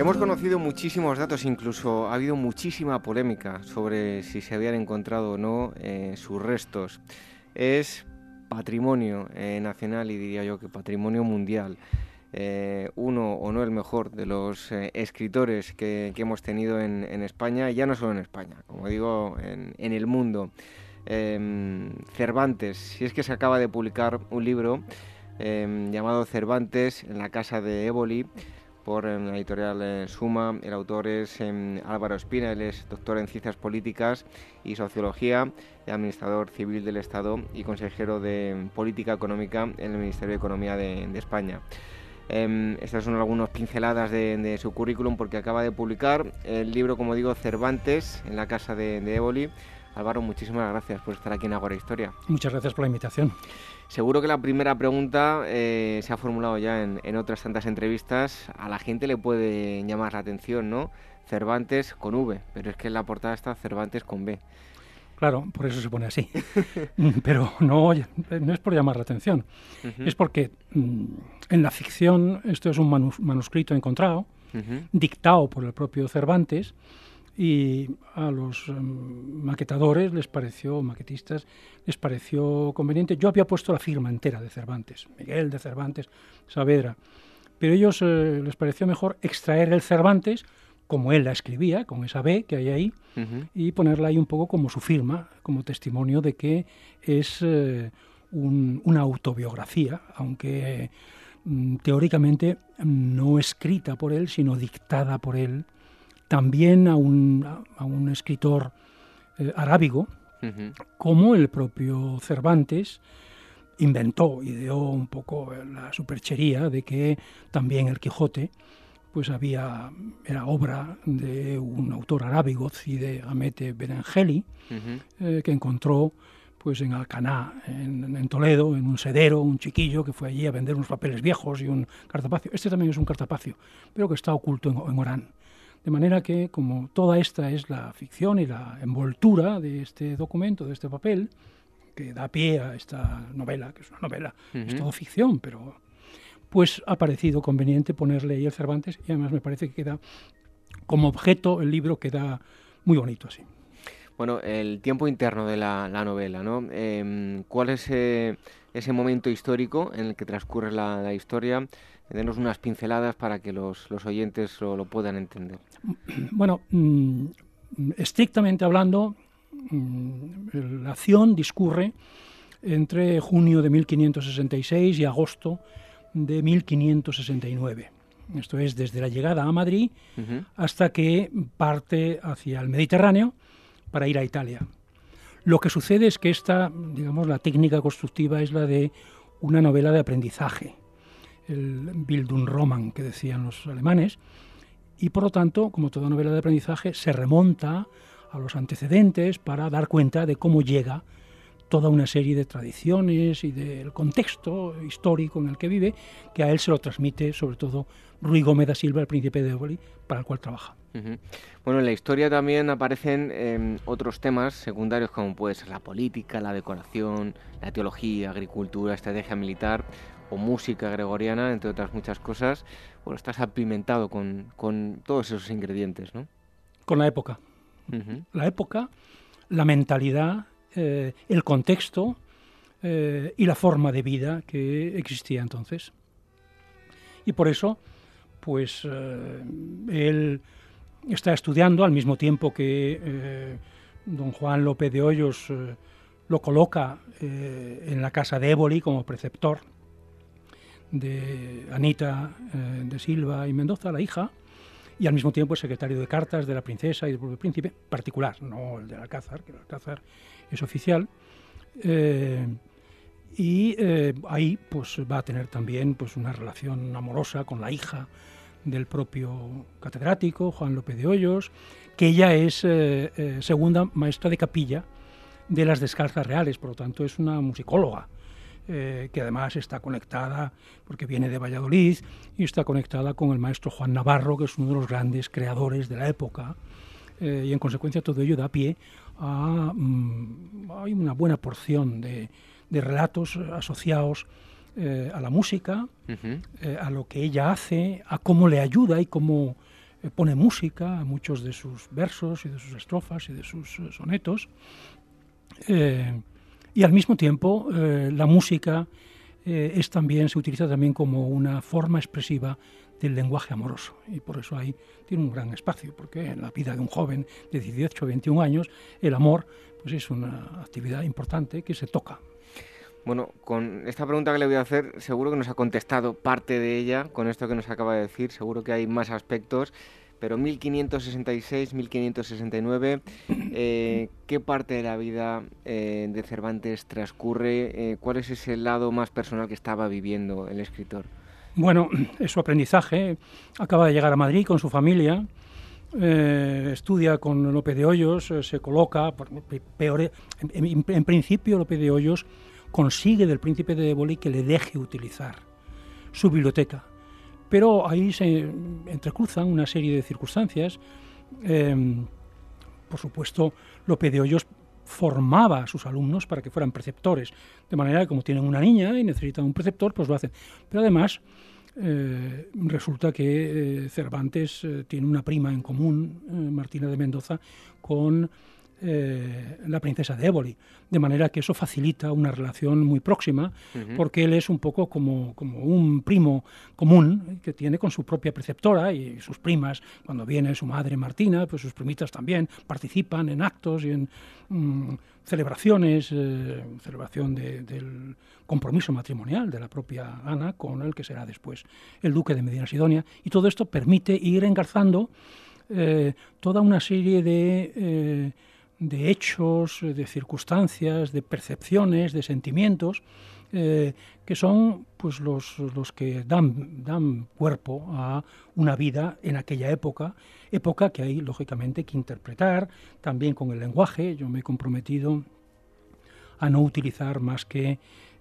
Hemos conocido muchísimos datos, incluso ha habido muchísima polémica sobre si se habían encontrado o no eh, sus restos. Es patrimonio eh, nacional y diría yo que patrimonio mundial. Eh, uno o no el mejor de los escritores que, hemos tenido en, España, y ya no solo en España, como digo, en, en el mundo. Em, Cervantes, si es que se acaba de publicar un libro em, llamado Cervantes en la casa de Éboli por la editorial eh, Suma. El autor es em, Álvaro Espina, él es doctor en Ciencias Políticas y Sociología, administrador civil del Estado y consejero de Política Económica en el Ministerio de Economía de, España. Em, estas son algunas pinceladas de, su currículum porque acaba de publicar el libro, como digo, Cervantes en la casa de, de Éboli. Álvaro, muchísimas gracias por estar aquí en Agora Historia. Muchas gracias por la invitación. Seguro que la primera pregunta eh, se ha formulado ya en, otras tantas entrevistas. A la gente le puede llamar la atención, ¿no? Cervantes con V, pero es que en la portada está Cervantes con B. Claro, por eso se pone así. pero no, no es por llamar la atención. Es porque mm, en la ficción esto es un manuscrito encontrado, dictado por el propio Cervantes, y a los em, maquetadores les pareció, maquetistas, les pareció conveniente. Yo había puesto la firma entera de Cervantes, Miguel de Cervantes, Saavedra, pero a ellos eh, les pareció mejor extraer el Cervantes, como él la escribía, con esa B que hay ahí, y ponerla ahí un poco como su firma, como testimonio de que es eh, una autobiografía, aunque mm, teóricamente no escrita por él, sino dictada por él también a un, a un escritor eh, arábigo, como el propio Cervantes inventó, ideó un poco la superchería de que también el Quijote pues había, era obra de un autor arábigo, Cide Amete Berengeli, eh, que encontró pues en Alcaná, en, Toledo, en un sedero, un chiquillo que fue allí a vender unos papeles viejos y un cartapacio. Este también es un cartapacio, pero que está oculto en Orán. De manera que, como toda esta es la ficción y la envoltura de este documento, de este papel, que da pie a esta novela, que es una novela, es todo ficción, pero pues ha parecido conveniente ponerle ahí el Cervantes y además me parece que queda, como objeto, el libro queda muy bonito así. Bueno, el tiempo interno de la, novela, ¿no? Em, ¿Cuál es eh, ese momento histórico en el que transcurre la historia? denos unas pinceladas para que los, oyentes lo, puedan entender. Bueno, mm, estrictamente hablando, mm, la acción discurre entre junio de 1566 y agosto de 1569. Esto es desde la llegada a Madrid hasta que parte hacia el Mediterráneo para ir a Italia. Lo que sucede es que esta, digamos, la técnica constructiva es la de una novela de aprendizaje el Bildungsroman que decían los alemanes, y por lo tanto, como toda novela de aprendizaje, se remonta a los antecedentes para dar cuenta de cómo llega toda una serie de tradiciones y del contexto histórico en el que vive, que a él se lo transmite sobre todo Rui Gómez da Silva, el príncipe de Éboli, para el cual trabaja. Bueno, en la historia también aparecen em, otros temas secundarios como puede ser la política, la decoración, la teología, agricultura, estrategia militar o música gregoriana, entre otras muchas cosas, bueno, estás apimentado con, con todos esos ingredientes, ¿no? Con la época. La época, la mentalidad, eh, el contexto eh, y la forma de vida que existía entonces. Y por eso, pues, eh, él está estudiando al mismo tiempo que don Juan López de Hoyos lo coloca en la casa de Éboli como preceptor de Anita eh, de Silva y Mendoza, la hija, y al mismo tiempo el secretario de cartas de la princesa y del príncipe, particular, no el del Alcázar, que el Alcázar es oficial. Eh, y eh, ahí pues va a tener también pues una relación amorosa con la hija del propio catedrático, Juan López de Hoyos, que ella es segunda maestra de capilla de las descalzas reales, por lo tanto es una musicóloga eh, que además está conectada, porque viene de Valladolid, y está conectada con el maestro Juan Navarro, que es uno de los grandes creadores de la época, eh, y en consecuencia todo ello da pie a mm, una buena porción de, relatos asociados eh, a la música, a lo que ella hace, a cómo le ayuda y cómo eh, pone música a muchos de sus versos y de sus estrofas y de sus eh, sonetos. y al mismo tiempo la música es también, se utiliza también como una forma expresiva del lenguaje amoroso. Y por eso ahí tiene un gran espacio, porque en la vida de un joven de 18 o 21 años, el amor pues es una actividad importante que se toca. Bueno, con esta pregunta que le voy a hacer, seguro que nos ha contestado parte de ella con esto que nos acaba de decir, seguro que hay más aspectos, pero 1566, 1569, eh, ¿qué parte de la vida eh, de Cervantes transcurre? Eh, ¿Cuál es ese lado más personal que estaba viviendo el escritor? Bueno, es su aprendizaje. Acaba de llegar a Madrid con su familia. Eh, estudia con Lope de Hoyos, eh, se coloca, peor, en, principio Lope de Hoyos consigue del príncipe de Éboli que le deje utilizar su biblioteca, pero ahí se entrecruzan una serie de circunstancias. Em, por supuesto, Lope de Hoyos formaba a sus alumnos para que fueran preceptores, de manera que como tienen una niña y necesitan un preceptor, pues lo hacen. Pero además eh, resulta que eh, Cervantes eh, tiene una prima en común, Martina de Mendoza, con la princesa de Éboli, de manera que eso facilita una relación muy próxima, porque él es un poco como, como, un primo común que tiene con su propia preceptora y sus primas, cuando viene su madre Martina, pues sus primitas también participan en actos y en mm, celebraciones, celebración del compromiso matrimonial de la propia Ana con el que será después el duque de Medina Sidonia. Y todo esto permite ir engarzando eh, toda una serie de, eh, de, hechos, de circunstancias, de percepciones, de sentimientos, eh, que son pues, los, los que dan, dan cuerpo a una vida en aquella época, época que hay lógicamente que interpretar también con el lenguaje. Yo me he comprometido a no utilizar más que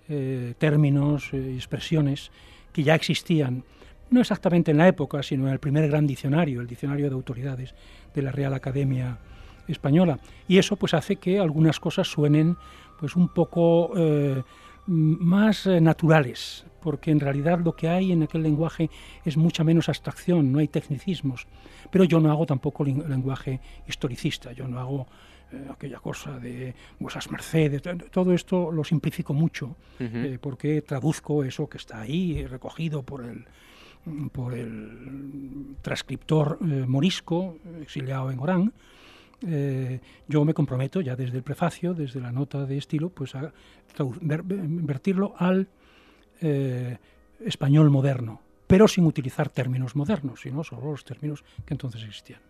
eh, términos y eh, expresiones que ya existían, no exactamente en la época, sino en el primer gran diccionario, el diccionario de autoridades de la Real Academia Española. Y eso pues hace que algunas cosas suenen pues un poco eh, más naturales, porque en realidad lo que hay en aquel lenguaje es mucha menos abstracción, no hay tecnicismos. Pero yo no hago tampoco lenguaje historicista, yo no hago eh, aquella cosa de vuesas mercedes, todo esto lo simplifico mucho, eh, porque traduzco eso que está ahí recogido por el, por el transcriptor eh, morisco, exiliado en Orán. Yo me comprometo ya desde el prefacio, desde la nota de estilo, pues a invertirlo al español moderno, pero sin utilizar términos modernos, sino solo los términos que entonces existían.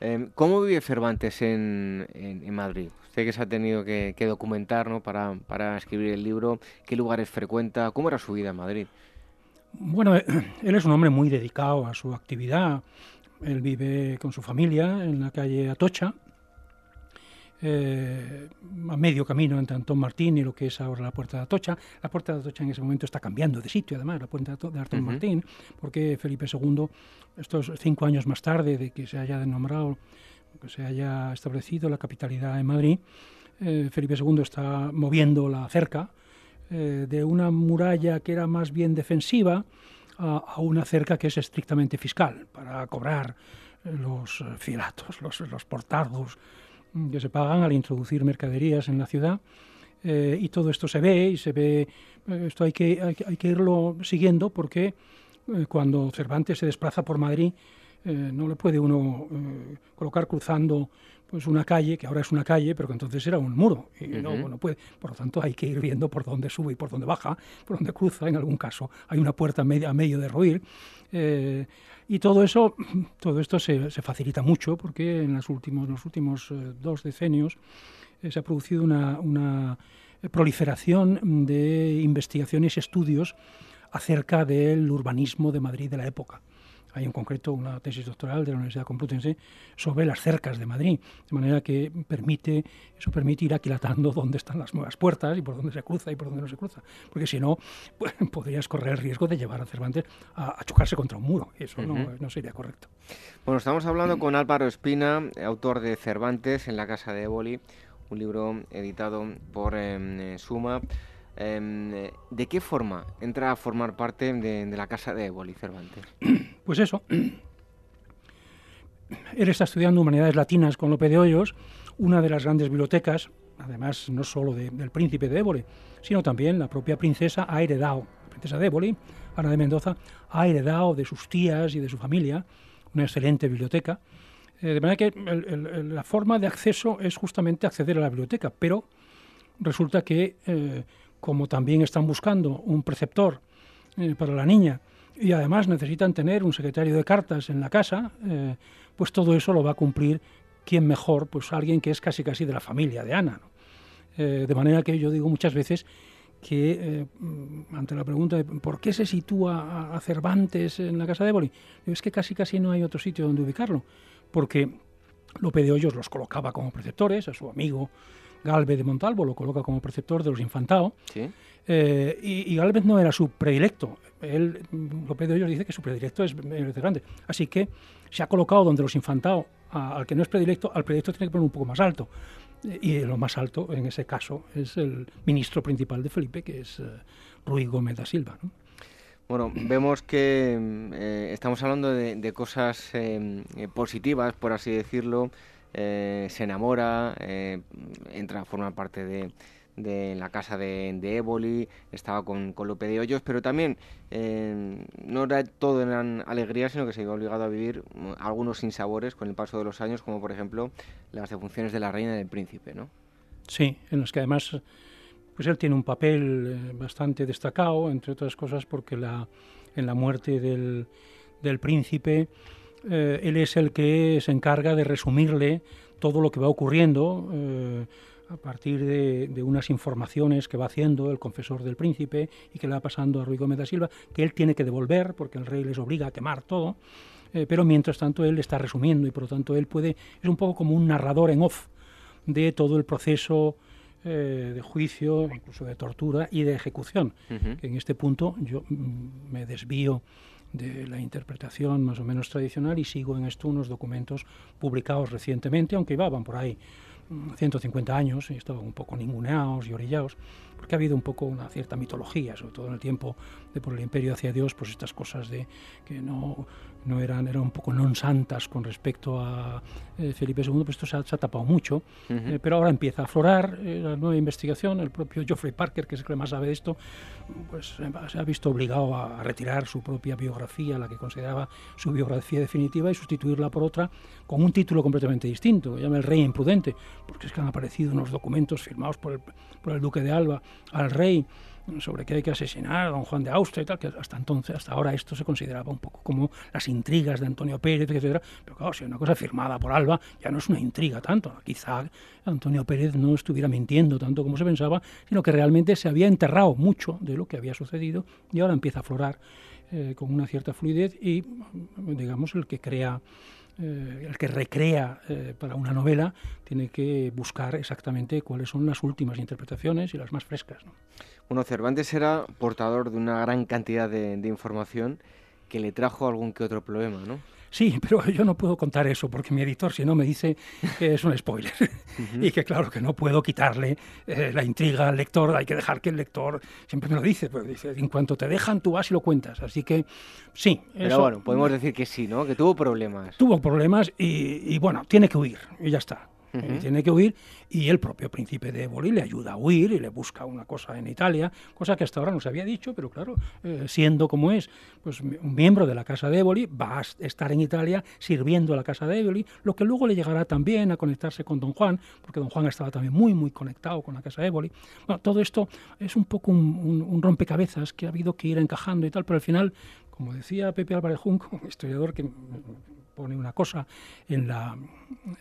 Em, ¿Cómo vive Cervantes en, Madrid? Usted que se ha tenido que, documentar ¿no? para, para, escribir el libro, ¿qué lugares frecuenta? ¿Cómo era su vida en Madrid? Bueno, él es un hombre muy dedicado a su actividad. Él vive con su familia en la calle Atocha, eh, a medio camino entre Antón Martín y lo que es ahora la Puerta de Atocha. La Puerta de Atocha en ese momento está cambiando de sitio, además, la Puerta de Antón Martín, porque Felipe II, estos cinco años más tarde de que se haya nombrado, que se haya establecido la capitalidad en Madrid, eh, Felipe II está moviendo la cerca eh, de una muralla que era más bien defensiva a, una cerca que es estrictamente fiscal, para cobrar los filatos, los, los portardos, que se pagan al introducir mercaderías en la ciudad. Eh, y todo esto se ve y se ve, eh, esto hay que, hay, que irlo siguiendo porque eh, cuando Cervantes se desplaza por Madrid no le puede uno colocar cruzando pues una calle, que ahora es una calle, pero que entonces era un muro, y no, puede. Por lo tanto, hay que ir viendo por dónde sube y por dónde baja, por dónde cruza, en algún caso hay una puerta a medio, a medio de ruir. Y todo eso, todo esto se, facilita mucho porque en los últimos, los últimos eh, dos decenios eh, se ha producido una, proliferación de investigaciones y estudios acerca del urbanismo de Madrid de la época. Hay en concreto una tesis doctoral de la Universidad Complutense sobre las cercas de Madrid, de manera que permite, eso permite ir aquilatando dónde están las nuevas puertas y por dónde se cruza y por dónde no se cruza. Porque si no, pues, podrías correr el riesgo de llevar a Cervantes a, chocarse contra un muro. Eso no, no sería correcto. Bueno, estamos hablando con Álvaro Espina, autor de Cervantes en la Casa de Éboli, un libro editado por em, Suma. Em, ¿De qué forma entra a formar parte de, la casa de Éboli Cervantes? Pues eso. él está estudiando Humanidades Latinas con Lope de Hoyos, una de las grandes bibliotecas, además no solo del príncipe de Éboli, sino también la propia princesa ha heredado, la princesa de Éboli, Ana de Mendoza, ha heredado de sus tías y de su familia una excelente biblioteca. Eh, de manera que la forma de acceso es justamente acceder a la biblioteca, pero resulta que, eh, como también están buscando un preceptor eh, para la niña y además necesitan tener un secretario de cartas en la casa, pues todo eso lo va a cumplir quién mejor, pues alguien que es casi casi de la familia de Ana. de manera que yo digo muchas veces que ante la pregunta de por qué se sitúa a Cervantes en la casa de Éboli, es que casi casi no hay otro sitio donde ubicarlo, porque Lope de Hoyos los colocaba como preceptores, a su amigo Galvez de Montalvo lo coloca como preceptor de los Infantao. Eh, y, Galvez no era su predilecto. Él, López de Hoyos dice que su predilecto es grande. Así que se ha colocado donde los Infantao, al que no es predilecto, al predilecto tiene que poner un poco más alto. Eh, y lo más alto, en ese caso, es el ministro principal de Felipe, que es eh, Ruy Gómez da Silva. Bueno, vemos que estamos hablando de cosas positivas, por así decirlo, eh, se enamora, eh, entra a formar parte de, la casa de, de estaba con, con, Lope de Hoyos, pero también eh, no era todo en alegría, sino que se iba obligado a vivir mm, algunos sinsabores con el paso de los años, como por ejemplo las defunciones de la reina y del príncipe, ¿no? Sí, en los que además pues él tiene un papel bastante destacado, entre otras cosas porque la, en la muerte del príncipe eh, él es el que se encarga de resumirle todo lo que va ocurriendo eh, a partir de, unas informaciones que va haciendo el confesor del príncipe y que le va pasando a Ruy Gómez da Silva, que él tiene que devolver porque el rey les obliga a quemar todo, eh, pero mientras tanto él está resumiendo y por lo tanto él puede, es un poco como un narrador en off de todo el proceso de juicio, incluso de tortura y de ejecución. que en este punto yo mm, me desvío de la interpretación más o menos tradicional y sigo en esto unos documentos publicados recientemente, aunque iban por ahí 150 mm, años y estaban un poco ninguneados y orillados, porque ha habido un poco una cierta mitología, sobre todo en el tiempo de por el imperio hacia Dios, pues estas cosas de que no no eran, eran un poco non santas con respecto a eh, Felipe II, pues esto se ha, tapado mucho, eh, pero ahora empieza a aflorar eh, la nueva investigación, el propio Geoffrey Parker, que es el que más sabe de esto, pues se ha visto obligado a, retirar su propia biografía, la que consideraba su biografía definitiva, y sustituirla por otra con un título completamente distinto, que llama El Rey Imprudente, porque es que han aparecido unos documentos firmados por el, por el Duque de Alba al rey, sobre que hay que asesinar a don Juan de Austria y tal, que hasta entonces, hasta ahora esto se consideraba un poco como las intrigas de Antonio Pérez, etcétera. Pero claro, si una cosa firmada por Alba ya no es una intriga tanto. Quizá Antonio Pérez no estuviera mintiendo tanto como se pensaba, sino que realmente se había enterrado mucho de lo que había sucedido y ahora empieza a aflorar eh, con una cierta fluidez y, digamos, el que crea eh, el que recrea eh, para una novela tiene que buscar exactamente cuáles son las últimas interpretaciones y las más frescas. ¿no? Bueno, Cervantes era portador de una gran cantidad de, información que le trajo algún que otro problema, ¿no? Sí, pero yo no puedo contar eso porque mi editor, si no, me dice que es un spoiler. y que, claro, que no puedo quitarle eh, la intriga al lector. Hay que dejar que el lector siempre me lo dice. Pues dice, en cuanto te dejan, tú vas y lo cuentas. Así que, sí. Pero bueno, podemos decir que sí, ¿no? Que tuvo problemas. Tuvo problemas y, y bueno, tiene que huir. Y ya está. Eh, tiene que huir y el propio príncipe de Éboli le ayuda a huir y le busca una cosa en Italia, cosa que hasta ahora no se había dicho, pero claro, eh, siendo como es, pues un miembro de la casa de Éboli va a estar en Italia sirviendo a la casa de Éboli, lo que luego le llegará también a conectarse con Don Juan, porque Don Juan estaba también muy, muy conectado con la casa de Éboli. Bueno, todo esto es un poco un, rompecabezas que ha habido que ir encajando y tal, pero al final, como decía Pepe Álvarez Junco, historiador que pone una cosa en la,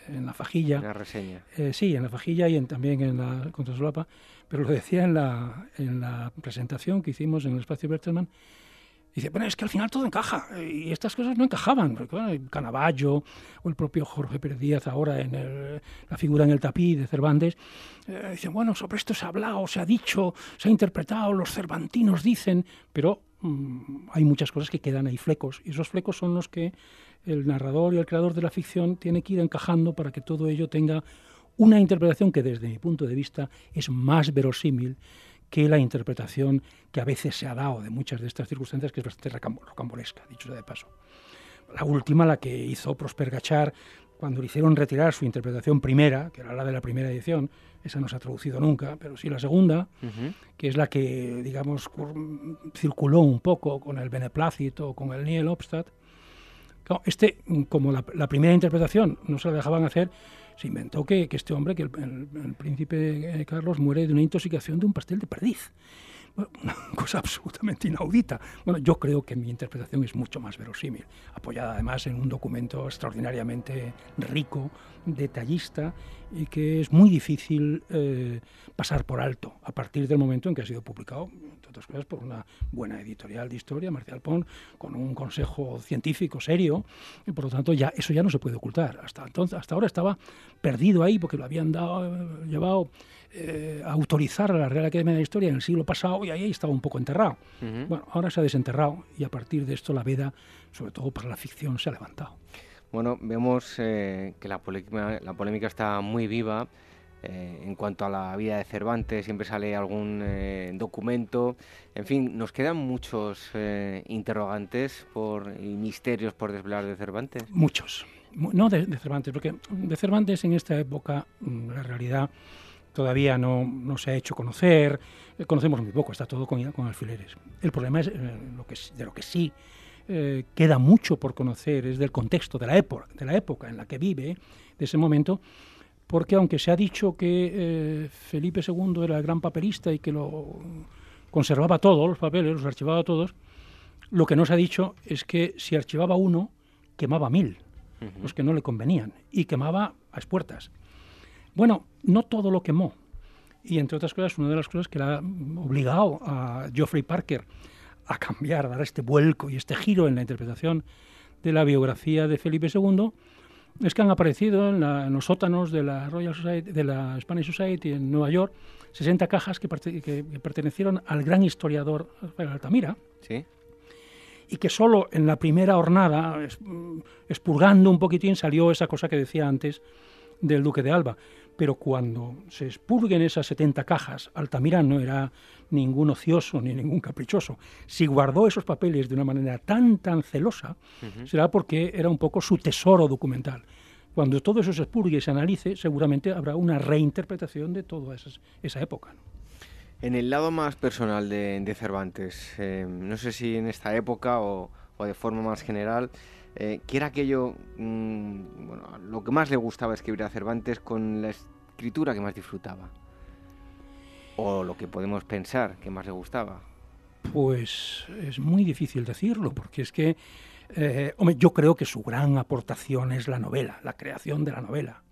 en la fajilla. En la reseña. Eh, sí, en la fajilla y en, también en la contrasolapa, pero lo decía en la, en la presentación que hicimos en el espacio Bertelmann. Dice, bueno, es que al final todo encaja y estas cosas no encajaban. Porque, bueno, el Canavallo o el propio Jorge Pérez Díaz ahora en la figura en el tapiz de Cervantes, eh, dice, bueno, sobre esto se ha hablado, se ha dicho, se ha interpretado, los cervantinos dicen, pero mm, hay muchas cosas que quedan ahí flecos y esos flecos son los que el narrador y el creador de la ficción tiene que ir encajando para que todo ello tenga una interpretación que desde mi punto de vista es más verosímil que la interpretación que a veces se ha dado de muchas de estas circunstancias, que es bastante rocambolesca, dicho sea de paso. la última, la que hizo Prosper Gachar cuando le hicieron retirar su interpretación primera, que era la de la primera edición, esa no se ha traducido nunca, pero sí la segunda, que es la que, digamos, circuló un poco con el beneplácito con el Niel Obstadt. Este, como la, primera interpretación no se la dejaban hacer, se inventó que, este hombre, que el, príncipe Carlos, muere de una intoxicación de un pastel de perdiz una cosa absolutamente inaudita. Bueno, yo creo que mi interpretación es mucho más verosímil, apoyada además en un documento extraordinariamente rico, detallista y que es muy difícil eh, pasar por alto a partir del momento en que ha sido publicado, entre otras cosas, por una buena editorial de historia, Marcial Pont, con un consejo científico serio, y por lo tanto ya eso ya no se puede ocultar. Hasta entonces, hasta ahora estaba perdido ahí porque lo habían dado, llevado eh, autorizar a la Real Academia de la Historia en el siglo pasado y ahí estaba un poco enterrado. Bueno, ahora se ha desenterrado y a partir de esto la veda, sobre todo para la ficción, se ha levantado. Bueno, vemos eh, que la polémica, la polémica está muy viva. Eh, en cuanto a la vida de Cervantes, siempre sale algún documento. En fin, nos quedan muchos interrogantes por, y misterios por desvelar de Cervantes. Muchos. No de, de Cervantes, porque de Cervantes en esta época, mm, la realidad todavía no, no, se ha hecho conocer, eh, conocemos muy poco, está todo con, con alfileres. El problema es eh, lo que, de lo que sí eh, queda mucho por conocer, es del contexto, de la, época, de la época en la que vive, de ese momento, porque aunque se ha dicho que Felipe II era el gran papelista y que lo conservaba todos los papeles, los archivaba todos, lo que no se ha dicho es que si archivaba uno, quemaba mil, los que no le convenían, y quemaba a expuertas. Bueno, no todo lo quemó. Y entre otras cosas, una de las cosas que le ha obligado a Geoffrey Parker a cambiar, a dar este vuelco y este giro en la interpretación de la biografía de Felipe II, es que han aparecido en, los sótanos de la Royal Society, de la Spanish Society en Nueva York 60 cajas que, pertenecieron al gran historiador Altamira. Sí. Y que solo en la primera hornada, expurgando un poquitín, salió esa cosa que decía antes del Duque de Alba pero cuando se expurguen esas 70 cajas, Altamira no era ningún ocioso ni ningún caprichoso. Si guardó esos papeles de una manera tan, tan celosa, será porque era un poco su tesoro documental. Cuando todo eso se expurgue y se analice, seguramente habrá una reinterpretación de toda esa época. En el lado más personal de, Cervantes, eh, no sé si en esta época o, o de forma más general, eh, ¿Qué era aquello, mm, bueno, lo que más le gustaba escribir a Cervantes con la escritura que más disfrutaba? ¿O lo que podemos pensar que más le gustaba? Pues es muy difícil decirlo, porque es que, eh, hombre, yo creo que su gran aportación es la novela, la creación de la novela.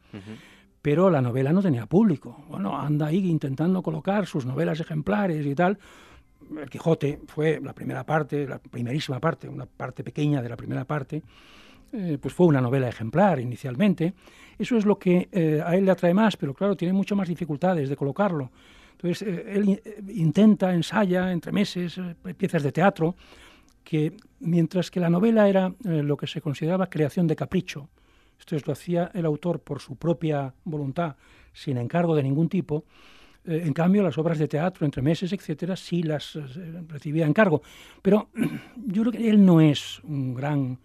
Pero la novela no tenía público. Bueno, anda ahí intentando colocar sus novelas ejemplares y tal, el Quijote fue la primera parte, la primerísima parte, una parte pequeña de la primera parte, eh, pues fue una novela ejemplar inicialmente. Eso es lo que eh, a él le atrae más, pero claro, tiene mucho más dificultades de colocarlo. Entonces, eh, él intenta, ensaya entre meses piezas de teatro, que mientras que la novela era lo que se consideraba creación de capricho, esto es, lo hacía el autor por su propia voluntad, sin encargo de ningún tipo, eh, en cambio, las obras de teatro, entre meses, etcétera, sí las eh, recibía en cargo. Pero yo creo que él no es un gran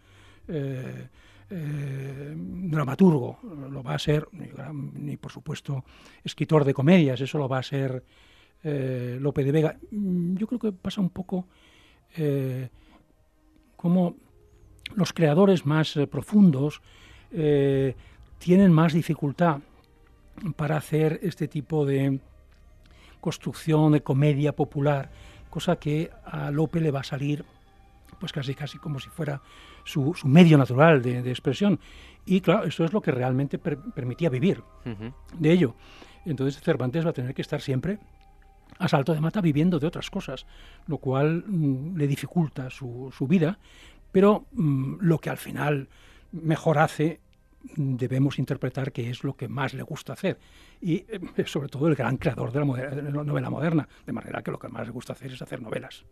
eh, dramaturgo, lo va a ser, ni, por supuesto escritor de comedias, eso lo va a ser Lope de Vega. Mm, yo creo que pasa un poco como los creadores más profundos tienen más dificultad para hacer este tipo de construcción de comedia popular, cosa que a Lope le va a salir pues casi casi como si fuera su, medio natural de, expresión. Y claro, eso es lo que realmente permitía vivir de ello. Entonces Cervantes va a tener que estar siempre a salto de mata viviendo de otras cosas, lo cual mm, le dificulta su, su vida, pero mm, lo que al final mejor hace debemos interpretar que es lo que más le gusta hacer. Y eh, sobre todo el gran creador de la, novela moderna, de manera que lo que más le gusta hacer es hacer novelas.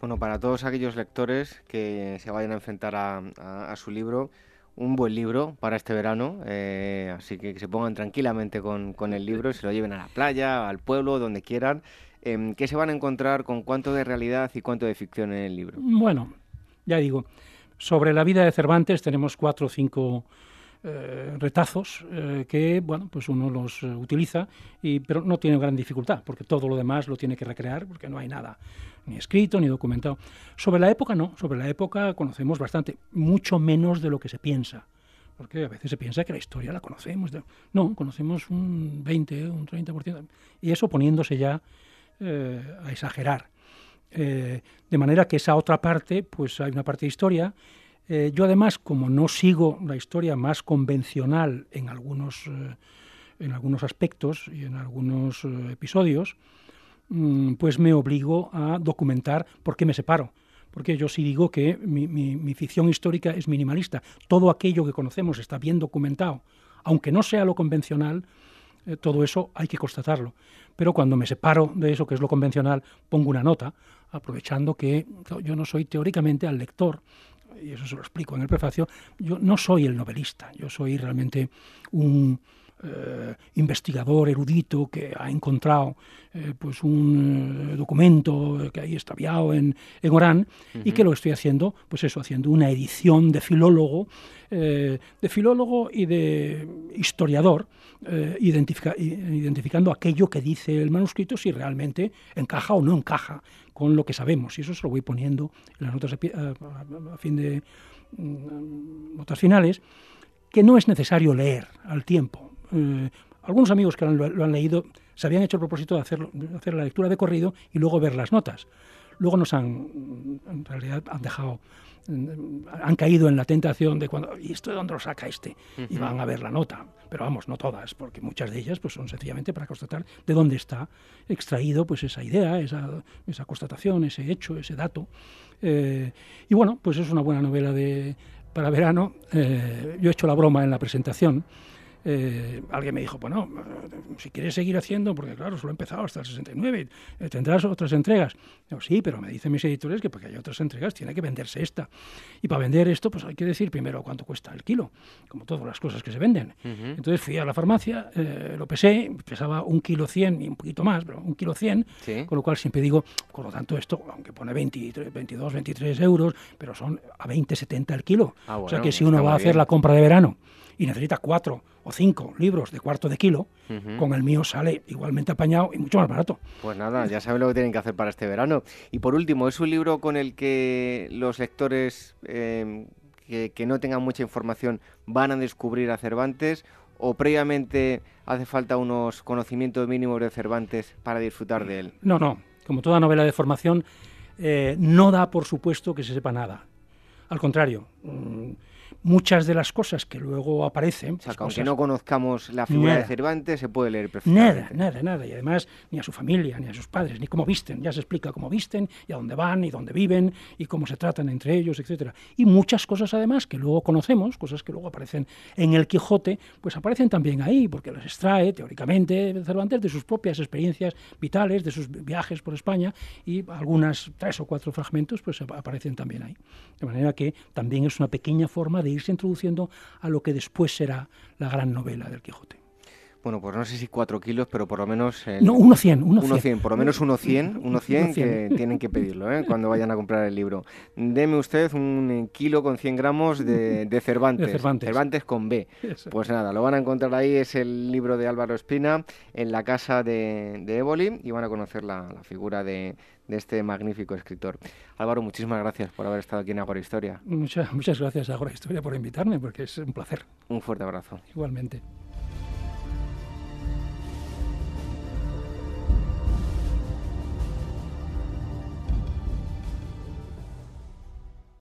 Bueno, para todos aquellos lectores que se vayan a enfrentar a, su libro, un buen libro para este verano, eh, así que, que se pongan tranquilamente con, con, el libro y se lo lleven a la playa, al pueblo, donde quieran. Eh, ¿Qué se van a encontrar con cuánto de realidad y cuánto de ficción en el libro? Bueno, ya digo, Sobre la vida de Cervantes tenemos cuatro o cinco eh, retazos eh, que bueno pues uno los eh, utiliza y pero no tiene gran dificultad porque todo lo demás lo tiene que recrear porque no hay nada ni escrito ni documentado. Sobre la época no. Sobre la época conocemos bastante mucho menos de lo que se piensa porque a veces se piensa que la historia la conocemos no conocemos un 20 un 30% y eso poniéndose ya a exagerar. De manera que esa otra parte pues hay una parte de historia eh, yo además, como no sigo la historia más convencional en algunos, eh, en algunos aspectos y en algunos eh, episodios, mm, pues me obligo a documentar por qué me separo. Porque yo sí digo que mi, ficción histórica es minimalista. Todo aquello que conocemos está bien documentado. Aunque no sea lo convencional, todo eso hay que constatarlo. Pero cuando me separo de eso que es lo convencional, pongo una nota, aprovechando que yo no soy teóricamente al lector, y eso se lo explico en el prefacio, yo no soy el novelista, yo soy realmente un eh, investigador erudito que ha encontrado eh, pues un eh, documento que ahí está en, en Orán y que lo estoy haciendo, pues eso, haciendo una edición de filólogo, de filólogo y de historiador, identificando aquello que dice el manuscrito si realmente encaja o no encaja con lo que sabemos. Y eso se lo voy poniendo en las notas a, fin de mm, notas finales, que no es necesario leer al tiempo. Eh, algunos amigos que lo, han leído se habían hecho el propósito de hacer, de hacer la lectura de corrido y luego ver las notas. Luego nos han, en realidad, han dejado han caído en la tentación de cuando, ¿y esto de dónde lo saca este? Y van a ver la nota. Pero vamos, no todas, porque muchas de ellas pues, son sencillamente para constatar de dónde está extraído pues, esa idea, esa, esa constatación, ese hecho, ese dato. Eh, y bueno, pues es una buena novela de, para verano. Eh, yo he hecho la broma en la presentación eh, alguien me dijo, bueno, si quieres seguir haciendo, porque claro, solo he empezado hasta el 69, eh, tendrás otras entregas. Digo, sí, pero me dicen mis editores que porque hay otras entregas tiene que venderse esta. Y para vender esto, pues hay que decir primero cuánto cuesta el kilo, como todas las cosas que se venden. Entonces fui a la farmacia, eh, lo pesé, pesaba un kilo cien y un poquito más, pero un kilo cien, con lo cual siempre digo, por lo tanto esto, aunque pone 23, 22, 23 euros, pero son a 20, 70 el kilo. Ah, o sea que si uno va a hacer la compra de verano y necesita cuatro o cinco libros de cuarto de kilo, con el mío sale igualmente apañado y mucho más barato. Pues nada, ya saben lo que tienen que hacer para este verano. Y por último, ¿es un libro con el que los lectores em, que, no tengan mucha información van a descubrir a Cervantes o previamente hace falta unos conocimientos mínimos de Cervantes para disfrutar de él? No, no. Como toda novela de formación, eh, no da por supuesto que se sepa nada. Al contrario, mm, muchas de las cosas que luego aparecen. O sea, pues aunque no conozcamos la figura de Cervantes, se puede leer perfectamente. Nada, nada, nada. Y además, ni a su familia, ni a sus padres, ni cómo visten. Ya se explica cómo visten, y a dónde van, y dónde viven, y cómo se tratan entre ellos, etcétera. Y muchas cosas, además, que luego conocemos, cosas que luego aparecen en el Quijote, pues aparecen también ahí, porque las extrae, teóricamente, Cervantes de sus propias experiencias vitales, de sus viajes por España, y algunas, tres o cuatro fragmentos, pues aparecen también ahí. De manera que también es una pequeña forma de irse introduciendo a lo que después será la gran novela del Quijote. Bueno, pues no sé si cuatro kilos, pero por lo menos... no, uno cien, uno, cien. Por lo menos uno cien, uno cien que tienen que pedirlo ¿eh? cuando vayan a comprar el libro. Deme usted un kilo con 100 gramos de, Cervantes, Cervantes. con B. Pues nada, lo van a encontrar ahí, es el libro de Álvaro Espina en la casa de, de Éboli y van a conocer la, figura de, este magnífico escritor. Álvaro, muchísimas gracias por haber estado aquí en Agora Historia. Muchas, muchas gracias a Agora Historia por invitarme, porque es un placer. Un fuerte abrazo. Igualmente.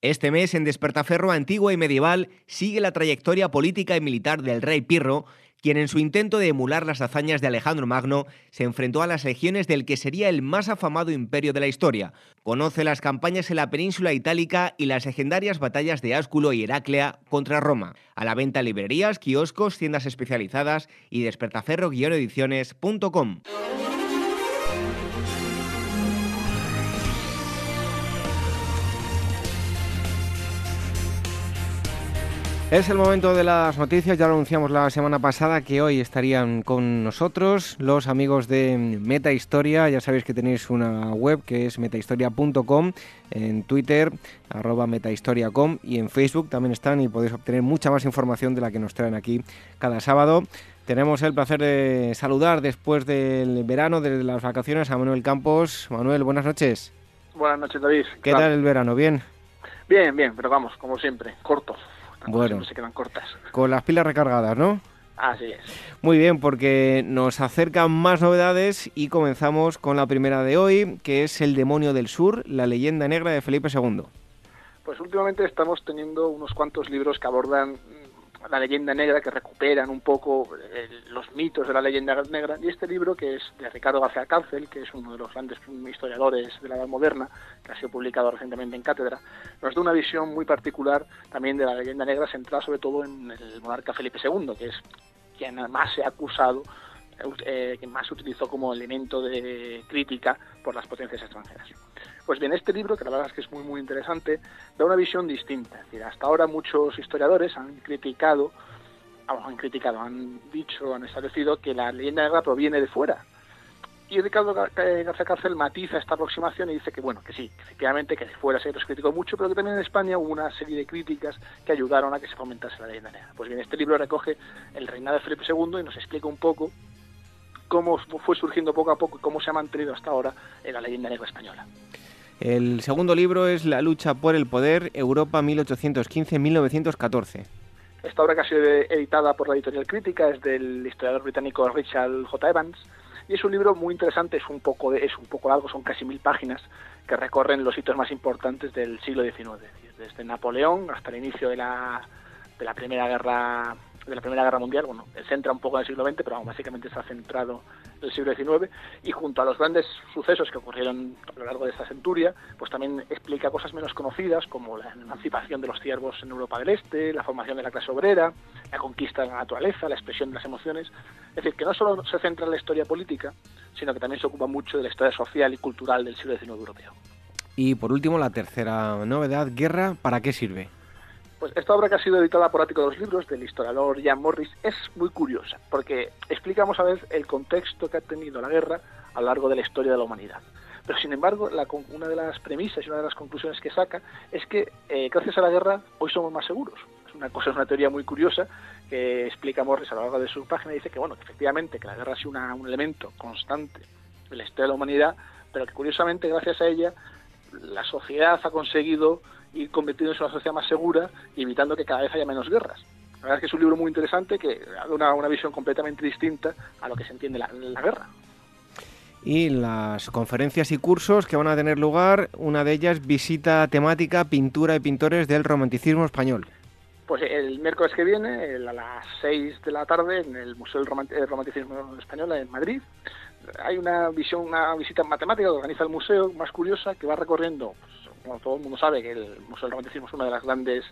Este mes en Despertaferro Antigua y Medieval sigue la trayectoria política y militar del rey Pirro, quien en su intento de emular las hazañas de Alejandro Magno se enfrentó a las legiones del que sería el más afamado imperio de la historia. Conoce las campañas en la península itálica y las legendarias batallas de Ásculo y Heraclea contra Roma. A la venta en librerías, kioscos, tiendas especializadas y despertaferro-ediciones.com. Es el momento de las noticias, ya lo anunciamos la semana pasada que hoy estarían con nosotros los amigos de Meta Historia, ya sabéis que tenéis una web que es metahistoria.com, en Twitter arroba metahistoria.com y en Facebook también están y podéis obtener mucha más información de la que nos traen aquí cada sábado. Tenemos el placer de saludar después del verano, desde las vacaciones, a Manuel Campos. Manuel, buenas noches. Buenas noches, David. ¿Qué tal el verano? ¿Bien? Bien, bien, pero vamos, como siempre, bueno, se quedan cortas. Con las pilas recargadas, ¿no? Así es. Muy bien, porque nos acercan más novedades y comenzamos con la primera de hoy, que es El demonio del sur, la leyenda negra de Felipe II. Pues últimamente estamos teniendo unos cuantos libros que abordan la leyenda negra, que recuperan un poco eh, los mitos de la leyenda negra, y este libro, que es de Ricardo García Cárcel, que es uno de los grandes historiadores de la Edad Moderna, que ha sido publicado recientemente en Cátedra, nos da una visión muy particular también de la leyenda negra, centrada sobre todo en el monarca Felipe II, que es quien más se ha acusado eh, que más utilizó como elemento de crítica por las potencias extranjeras. Pues bien, este libro, que la verdad es que es muy muy interesante, da una visión distinta. Es decir, hasta ahora muchos historiadores han criticado, han criticado, han dicho, han establecido que la leyenda negra proviene de fuera. Y Ricardo García Cárcel matiza esta aproximación y dice que, bueno, que sí, efectivamente, que de fuera se criticó mucho, pero que también en España hubo una serie de críticas que ayudaron a que se fomentase la leyenda negra. Pues bien, este libro recoge el reinado de Felipe II y nos explica un poco cómo fue surgiendo poco a poco y cómo se ha mantenido hasta ahora en la leyenda negra española. El segundo libro es La lucha por el poder, Europa 1815-1914. Esta obra que ha sido editada por la editorial Crítica es del historiador británico Richard J. Evans y es un libro muy interesante, es un poco, es un poco largo, son casi mil páginas que recorren los hitos más importantes del siglo XIX, desde Napoleón hasta el inicio de la, de la Primera Guerra de la Primera Guerra Mundial, bueno, centra un poco en el siglo XX, pero básicamente está centrado en el siglo XIX, y junto a los grandes sucesos que ocurrieron a lo largo de esta centuria, pues también explica cosas menos conocidas, como la emancipación de los ciervos en Europa del Este, la formación de la clase obrera, la conquista de la naturaleza, la expresión de las emociones, es decir, que no solo se centra en la historia política, sino que también se ocupa mucho de la historia social y cultural del siglo XIX europeo. Y por último, la tercera novedad, Guerra, ¿para qué sirve? Pues esta obra que ha sido editada por Ático de los Libros, del historiador Jan Morris, es muy curiosa, porque explicamos a ver el contexto que ha tenido la guerra a lo largo de la historia de la humanidad. Pero sin embargo, una de las premisas y una de las conclusiones que saca es que eh, gracias a la guerra hoy somos más seguros. Es una cosa, es una teoría muy curiosa que explica Morris a lo largo de su página. Dice que bueno, efectivamente que la guerra ha sido un elemento constante de la historia de la humanidad, pero que curiosamente gracias a ella la sociedad ha conseguido ir convirtiéndose en una sociedad más segura y evitando que cada vez haya menos guerras. La verdad es que es un libro muy interesante que da una, una visión completamente distinta a lo que se entiende la, la guerra. Y las conferencias y cursos que van a tener lugar, una de ellas visita temática pintura y pintores del romanticismo español. Pues el miércoles que viene, a las 6 de la tarde, en el Museo del Romanticismo Español en Madrid, hay una visión, una visita matemática que organiza el museo, más curiosa, que va recorriendo pues, como todo el mundo sabe que el Museo del Romanticismo es uno de los grandes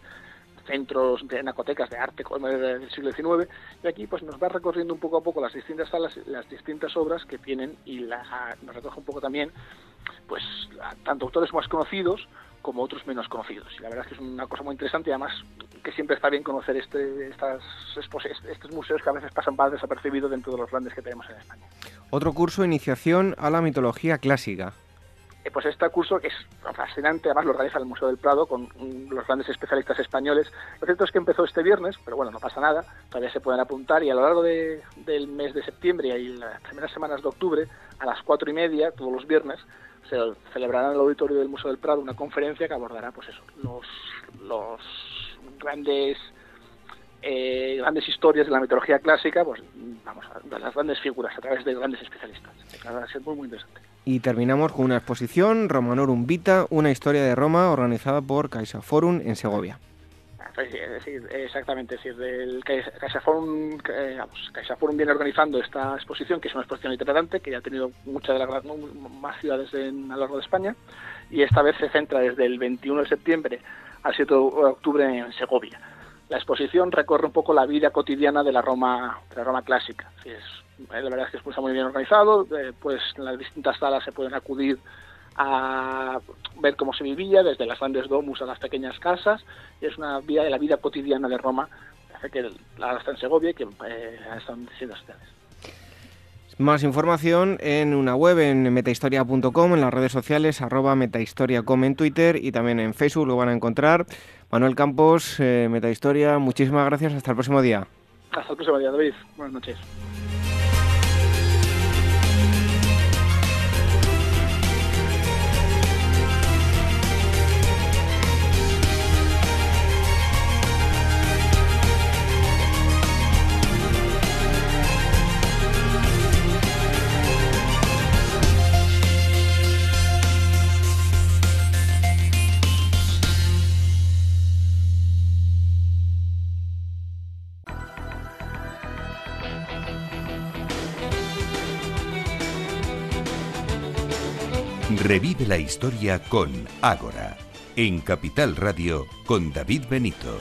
centros de anacotecas de arte del siglo XIX y aquí pues nos va recorriendo un poco a poco las distintas salas, las distintas obras que tienen y las, nos recoge un poco también pues tanto autores más conocidos como otros menos conocidos. Y la verdad es que es una cosa muy interesante y además que siempre está bien conocer este, estas, estos museos que a veces pasan más desapercibidos dentro de los grandes que tenemos en España. Otro curso, iniciación a la mitología clásica. Eh, pues este curso que es fascinante, además lo organiza el Museo del Prado con los grandes especialistas españoles. Lo cierto es que empezó este viernes, pero bueno, no pasa nada, todavía se pueden apuntar y a lo largo del mes de septiembre y las primeras semanas de octubre, a las cuatro y media, todos los viernes, se celebrará en el auditorio del Museo del Prado una conferencia que abordará pues eso, los, los grandes eh, grandes historias de la mitología clásica, pues vamos, las grandes figuras a través de grandes especialistas. Va muy, interesante. Y terminamos con una exposición, Romanorum Vita, una historia de Roma organizada por CaixaForum en Segovia. Exactamente, es decir, el CaixaForum, CaixaForum viene organizando esta exposición, que es una exposición itinerante, que ya ha tenido muchas de las más ciudades en, a lo largo de España, y esta vez se centra desde el 21 de septiembre al 7 de octubre en Segovia. La exposición recorre un poco la vida cotidiana de la Roma, de la Roma clásica. Es, eh, la verdad es que está muy bien organizado, eh, pues en las distintas salas se pueden acudir a ver cómo se vivía, desde las grandes domus a las pequeñas casas, y es una vida de la vida cotidiana de Roma, que la está en Segovia y que eh, están siendo ciudades. Más información en una web en metahistoria.com, en las redes sociales, arroba metahistoriacom en Twitter y también en Facebook lo van a encontrar. Manuel Campos, eh, Metahistoria, muchísimas gracias. Hasta el próximo día. Hasta el próximo día, David. Buenas noches. Revive la historia con Ágora, en Capital Radio con David Benito.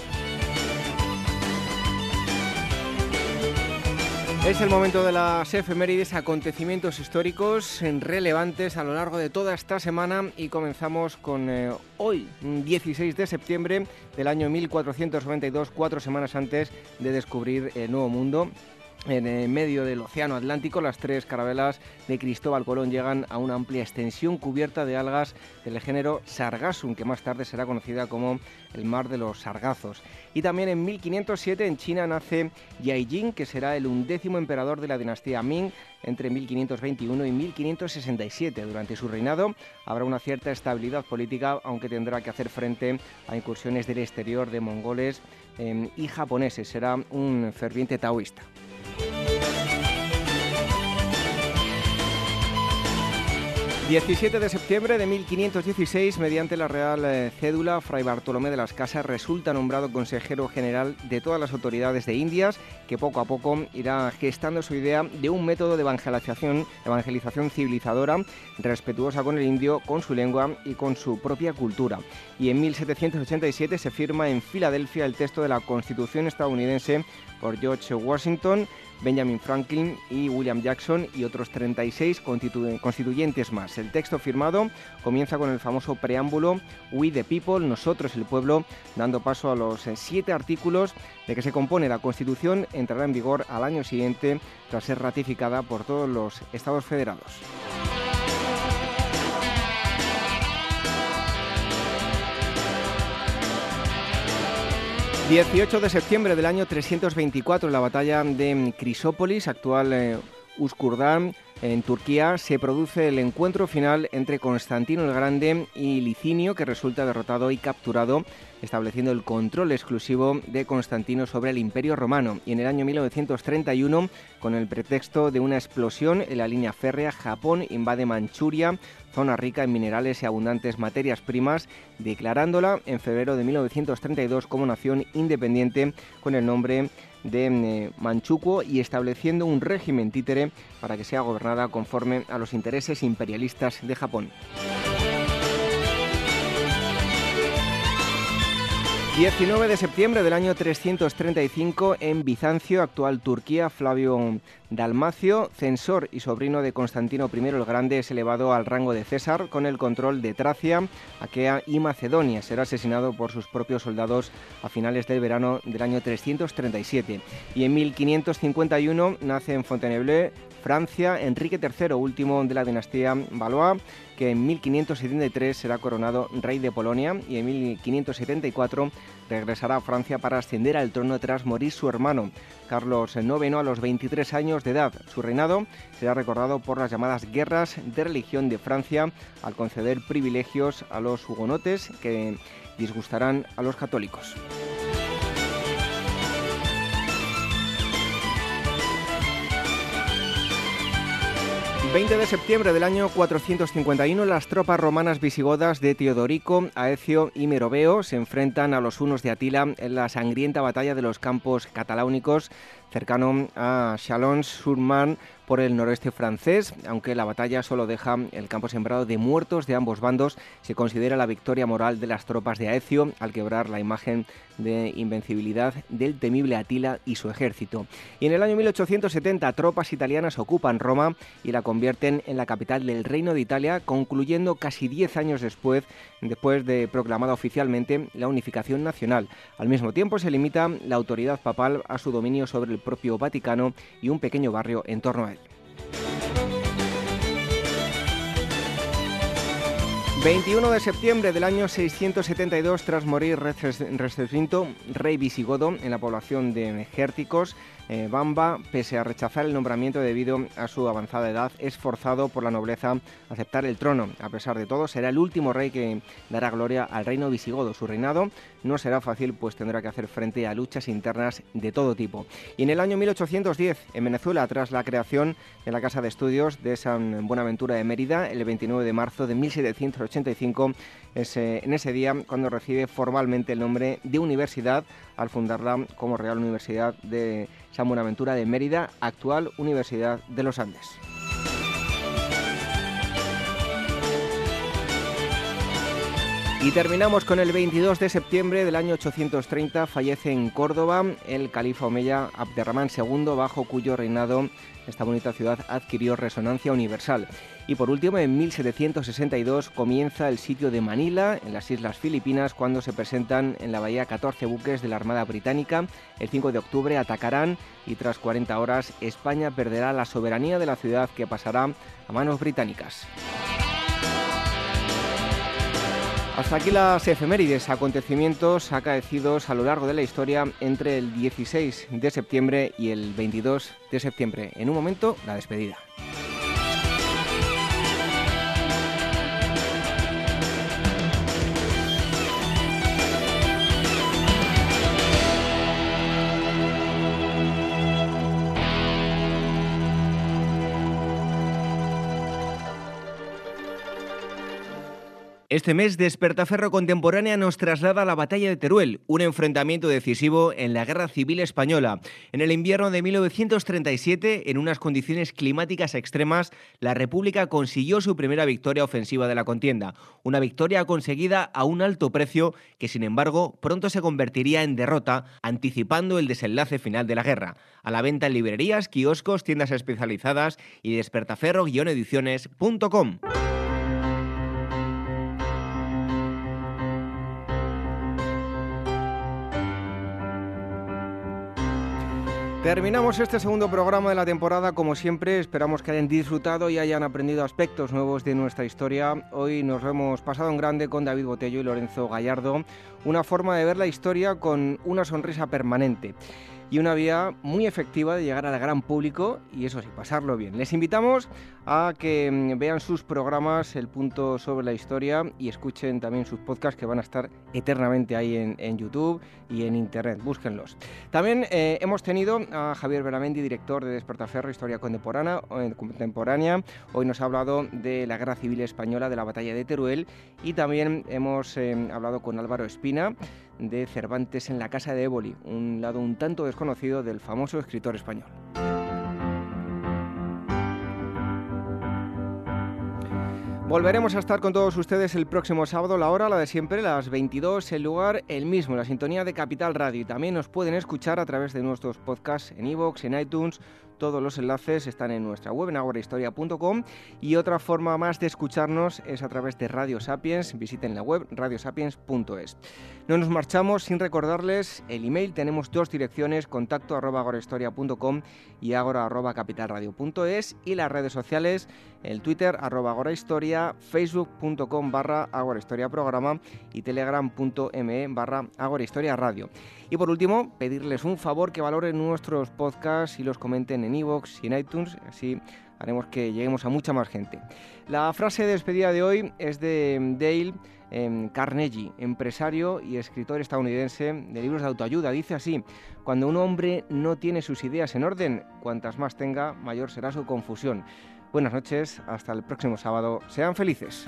Es el momento de las efemérides, acontecimientos históricos relevantes a lo largo de toda esta semana y comenzamos con eh, hoy, 16 de septiembre del año 1492, cuatro semanas antes de descubrir el Nuevo Mundo. En medio del Océano Atlántico, las tres carabelas de Cristóbal Colón llegan a una amplia extensión cubierta de algas del género Sargassum, que más tarde será conocida como el Mar de los Sargazos. Y también en 1507 en China nace Yaijing, que será el undécimo emperador de la dinastía Ming entre 1521 y 1567. Durante su reinado habrá una cierta estabilidad política, aunque tendrá que hacer frente a incursiones del exterior de mongoles em, y japoneses. Será un ferviente taoísta. 17 de septiembre de 1516, mediante la Real eh, Cédula, Fray Bartolomé de las Casas resulta nombrado consejero general de todas las autoridades de Indias, que poco a poco irá gestando su idea de un método de evangelización, evangelización civilizadora, respetuosa con el indio, con su lengua y con su propia cultura. Y en 1787 se firma en Filadelfia el texto de la Constitución estadounidense por George Washington, Benjamin Franklin y William Jackson y otros 36 constituyentes más. El texto firmado comienza con el famoso preámbulo We the People, nosotros el pueblo, dando paso a los siete artículos de que se compone la Constitución, entrará en vigor al año siguiente tras ser ratificada por todos los Estados federados. 18 de septiembre del año 324, la batalla de Crisópolis, actual eh, Uskurdán, en Turquía, se produce el encuentro final entre Constantino el Grande y Licinio, que resulta derrotado y capturado, estableciendo el control exclusivo de Constantino sobre el Imperio Romano. Y en el año 1931, con el pretexto de una explosión en la línea férrea, Japón invade Manchuria, zona rica en minerales y abundantes materias primas, declarándola en febrero de 1932 como nación independiente con el nombre de eh, Manchukuo y estableciendo un régimen títere para que sea gobernada conforme a los intereses imperialistas de Japón. 19 de septiembre del año 335 en Bizancio, actual Turquía, Flavio Dalmacio, censor y sobrino de Constantino I el Grande, es elevado al rango de César con el control de Tracia, Aquea y Macedonia. Será asesinado por sus propios soldados a finales del verano del año 337. Y en 1551 nace en Fontainebleau, Francia, Enrique III, último de la dinastía Valois, que en 1573 será coronado rey de Polonia y en 1574 regresará a Francia para ascender al trono tras morir su hermano. Carlos IX a los 23 años de edad. Su reinado será recordado por las llamadas guerras de religión de Francia al conceder privilegios a los hugonotes que disgustarán a los católicos. 20 de septiembre del año 451, las tropas romanas visigodas de Teodorico, Aecio y Meroveo se enfrentan a los unos de Atila en la sangrienta batalla de los campos cataláunicos cercano a Chalon-sur-Marne por el noroeste francés, aunque la batalla solo deja el campo sembrado de muertos de ambos bandos, se considera la victoria moral de las tropas de Aecio al quebrar la imagen de invencibilidad del temible Atila y su ejército. Y en el año 1870 tropas italianas ocupan Roma y la convierten en la capital del Reino de Italia, concluyendo casi 10 años después, después de proclamada oficialmente la unificación nacional. Al mismo tiempo se limita la autoridad papal a su dominio sobre el propio Vaticano y un pequeño barrio en torno a él. 21 de septiembre del año 672, tras morir Recesvinto, rey visigodo, en la población de Gérticos, eh, Bamba, pese a rechazar el nombramiento debido a su avanzada edad, es forzado por la nobleza a aceptar el trono. A pesar de todo, será el último rey que dará gloria al reino visigodo. Su reinado no será fácil, pues tendrá que hacer frente a luchas internas de todo tipo. Y en el año 1810, en Venezuela, tras la creación de la Casa de Estudios de San Buenaventura de Mérida, el 29 de marzo de 1785, es en ese día cuando recibe formalmente el nombre de universidad al fundarla como Real Universidad de San Buenaventura de Mérida, actual Universidad de los Andes. Y terminamos con el 22 de septiembre del año 830. Fallece en Córdoba el califa omeya Abderramán II, bajo cuyo reinado esta bonita ciudad adquirió resonancia universal. Y por último, en 1762 comienza el sitio de Manila, en las Islas Filipinas, cuando se presentan en la bahía 14 buques de la Armada Británica. El 5 de octubre atacarán y tras 40 horas España perderá la soberanía de la ciudad que pasará a manos británicas. Hasta aquí las efemérides, acontecimientos acaecidos a lo largo de la historia entre el 16 de septiembre y el 22 de septiembre. En un momento, la despedida. Este mes, Despertaferro Contemporánea nos traslada a la batalla de Teruel, un enfrentamiento decisivo en la Guerra Civil Española. En el invierno de 1937, en unas condiciones climáticas extremas, la República consiguió su primera victoria ofensiva de la contienda. Una victoria conseguida a un alto precio que, sin embargo, pronto se convertiría en derrota, anticipando el desenlace final de la guerra. A la venta en librerías, kioscos, tiendas especializadas y despertaferro-ediciones.com. Terminamos este segundo programa de la temporada, como siempre, esperamos que hayan disfrutado y hayan aprendido aspectos nuevos de nuestra historia. Hoy nos hemos pasado en grande con David Botello y Lorenzo Gallardo, una forma de ver la historia con una sonrisa permanente y una vía muy efectiva de llegar al gran público y eso sí, pasarlo bien. Les invitamos a que mm, vean sus programas, El Punto sobre la Historia, y escuchen también sus podcasts que van a estar eternamente ahí en, YouTube y en Internet. Búsquenlos. También eh, hemos tenido a Javier Beramendi, director de Despertaferro, Historia Contemporánea. contemporánea. Hoy nos ha hablado de la Guerra Civil Española, de la Batalla de Teruel, y también hemos eh, hablado con Álvaro Espina de Cervantes en la Casa de Éboli, un lado un tanto desconocido del famoso escritor español. Volveremos a estar con todos ustedes el próximo sábado, la hora, la de siempre, las 22, el lugar, el mismo, la sintonía de Capital Radio. Y también nos pueden escuchar a través de nuestros podcasts en iVoox, en iTunes todos los enlaces están en nuestra web, en agorahistoria.com. Y otra forma más de escucharnos es a través de Radio Sapiens. Visiten la web radiosapiens.es. No nos marchamos sin recordarles el email. Tenemos dos direcciones, contacto arroba agorahistoria.com y agora arroba capitalradio.es. Y las redes sociales, el Twitter arroba agorahistoria, facebook.com barra programa y telegram.me barra radio. Y por último, pedirles un favor que valoren nuestros podcasts y los comenten en iVoox y en iTunes, así haremos que lleguemos a mucha más gente. La frase de despedida de hoy es de Dale em, Carnegie, empresario y escritor estadounidense de libros de autoayuda. Dice así, cuando un hombre no tiene sus ideas en orden, cuantas más tenga, mayor será su confusión. Buenas noches, hasta el próximo sábado. Sean felices.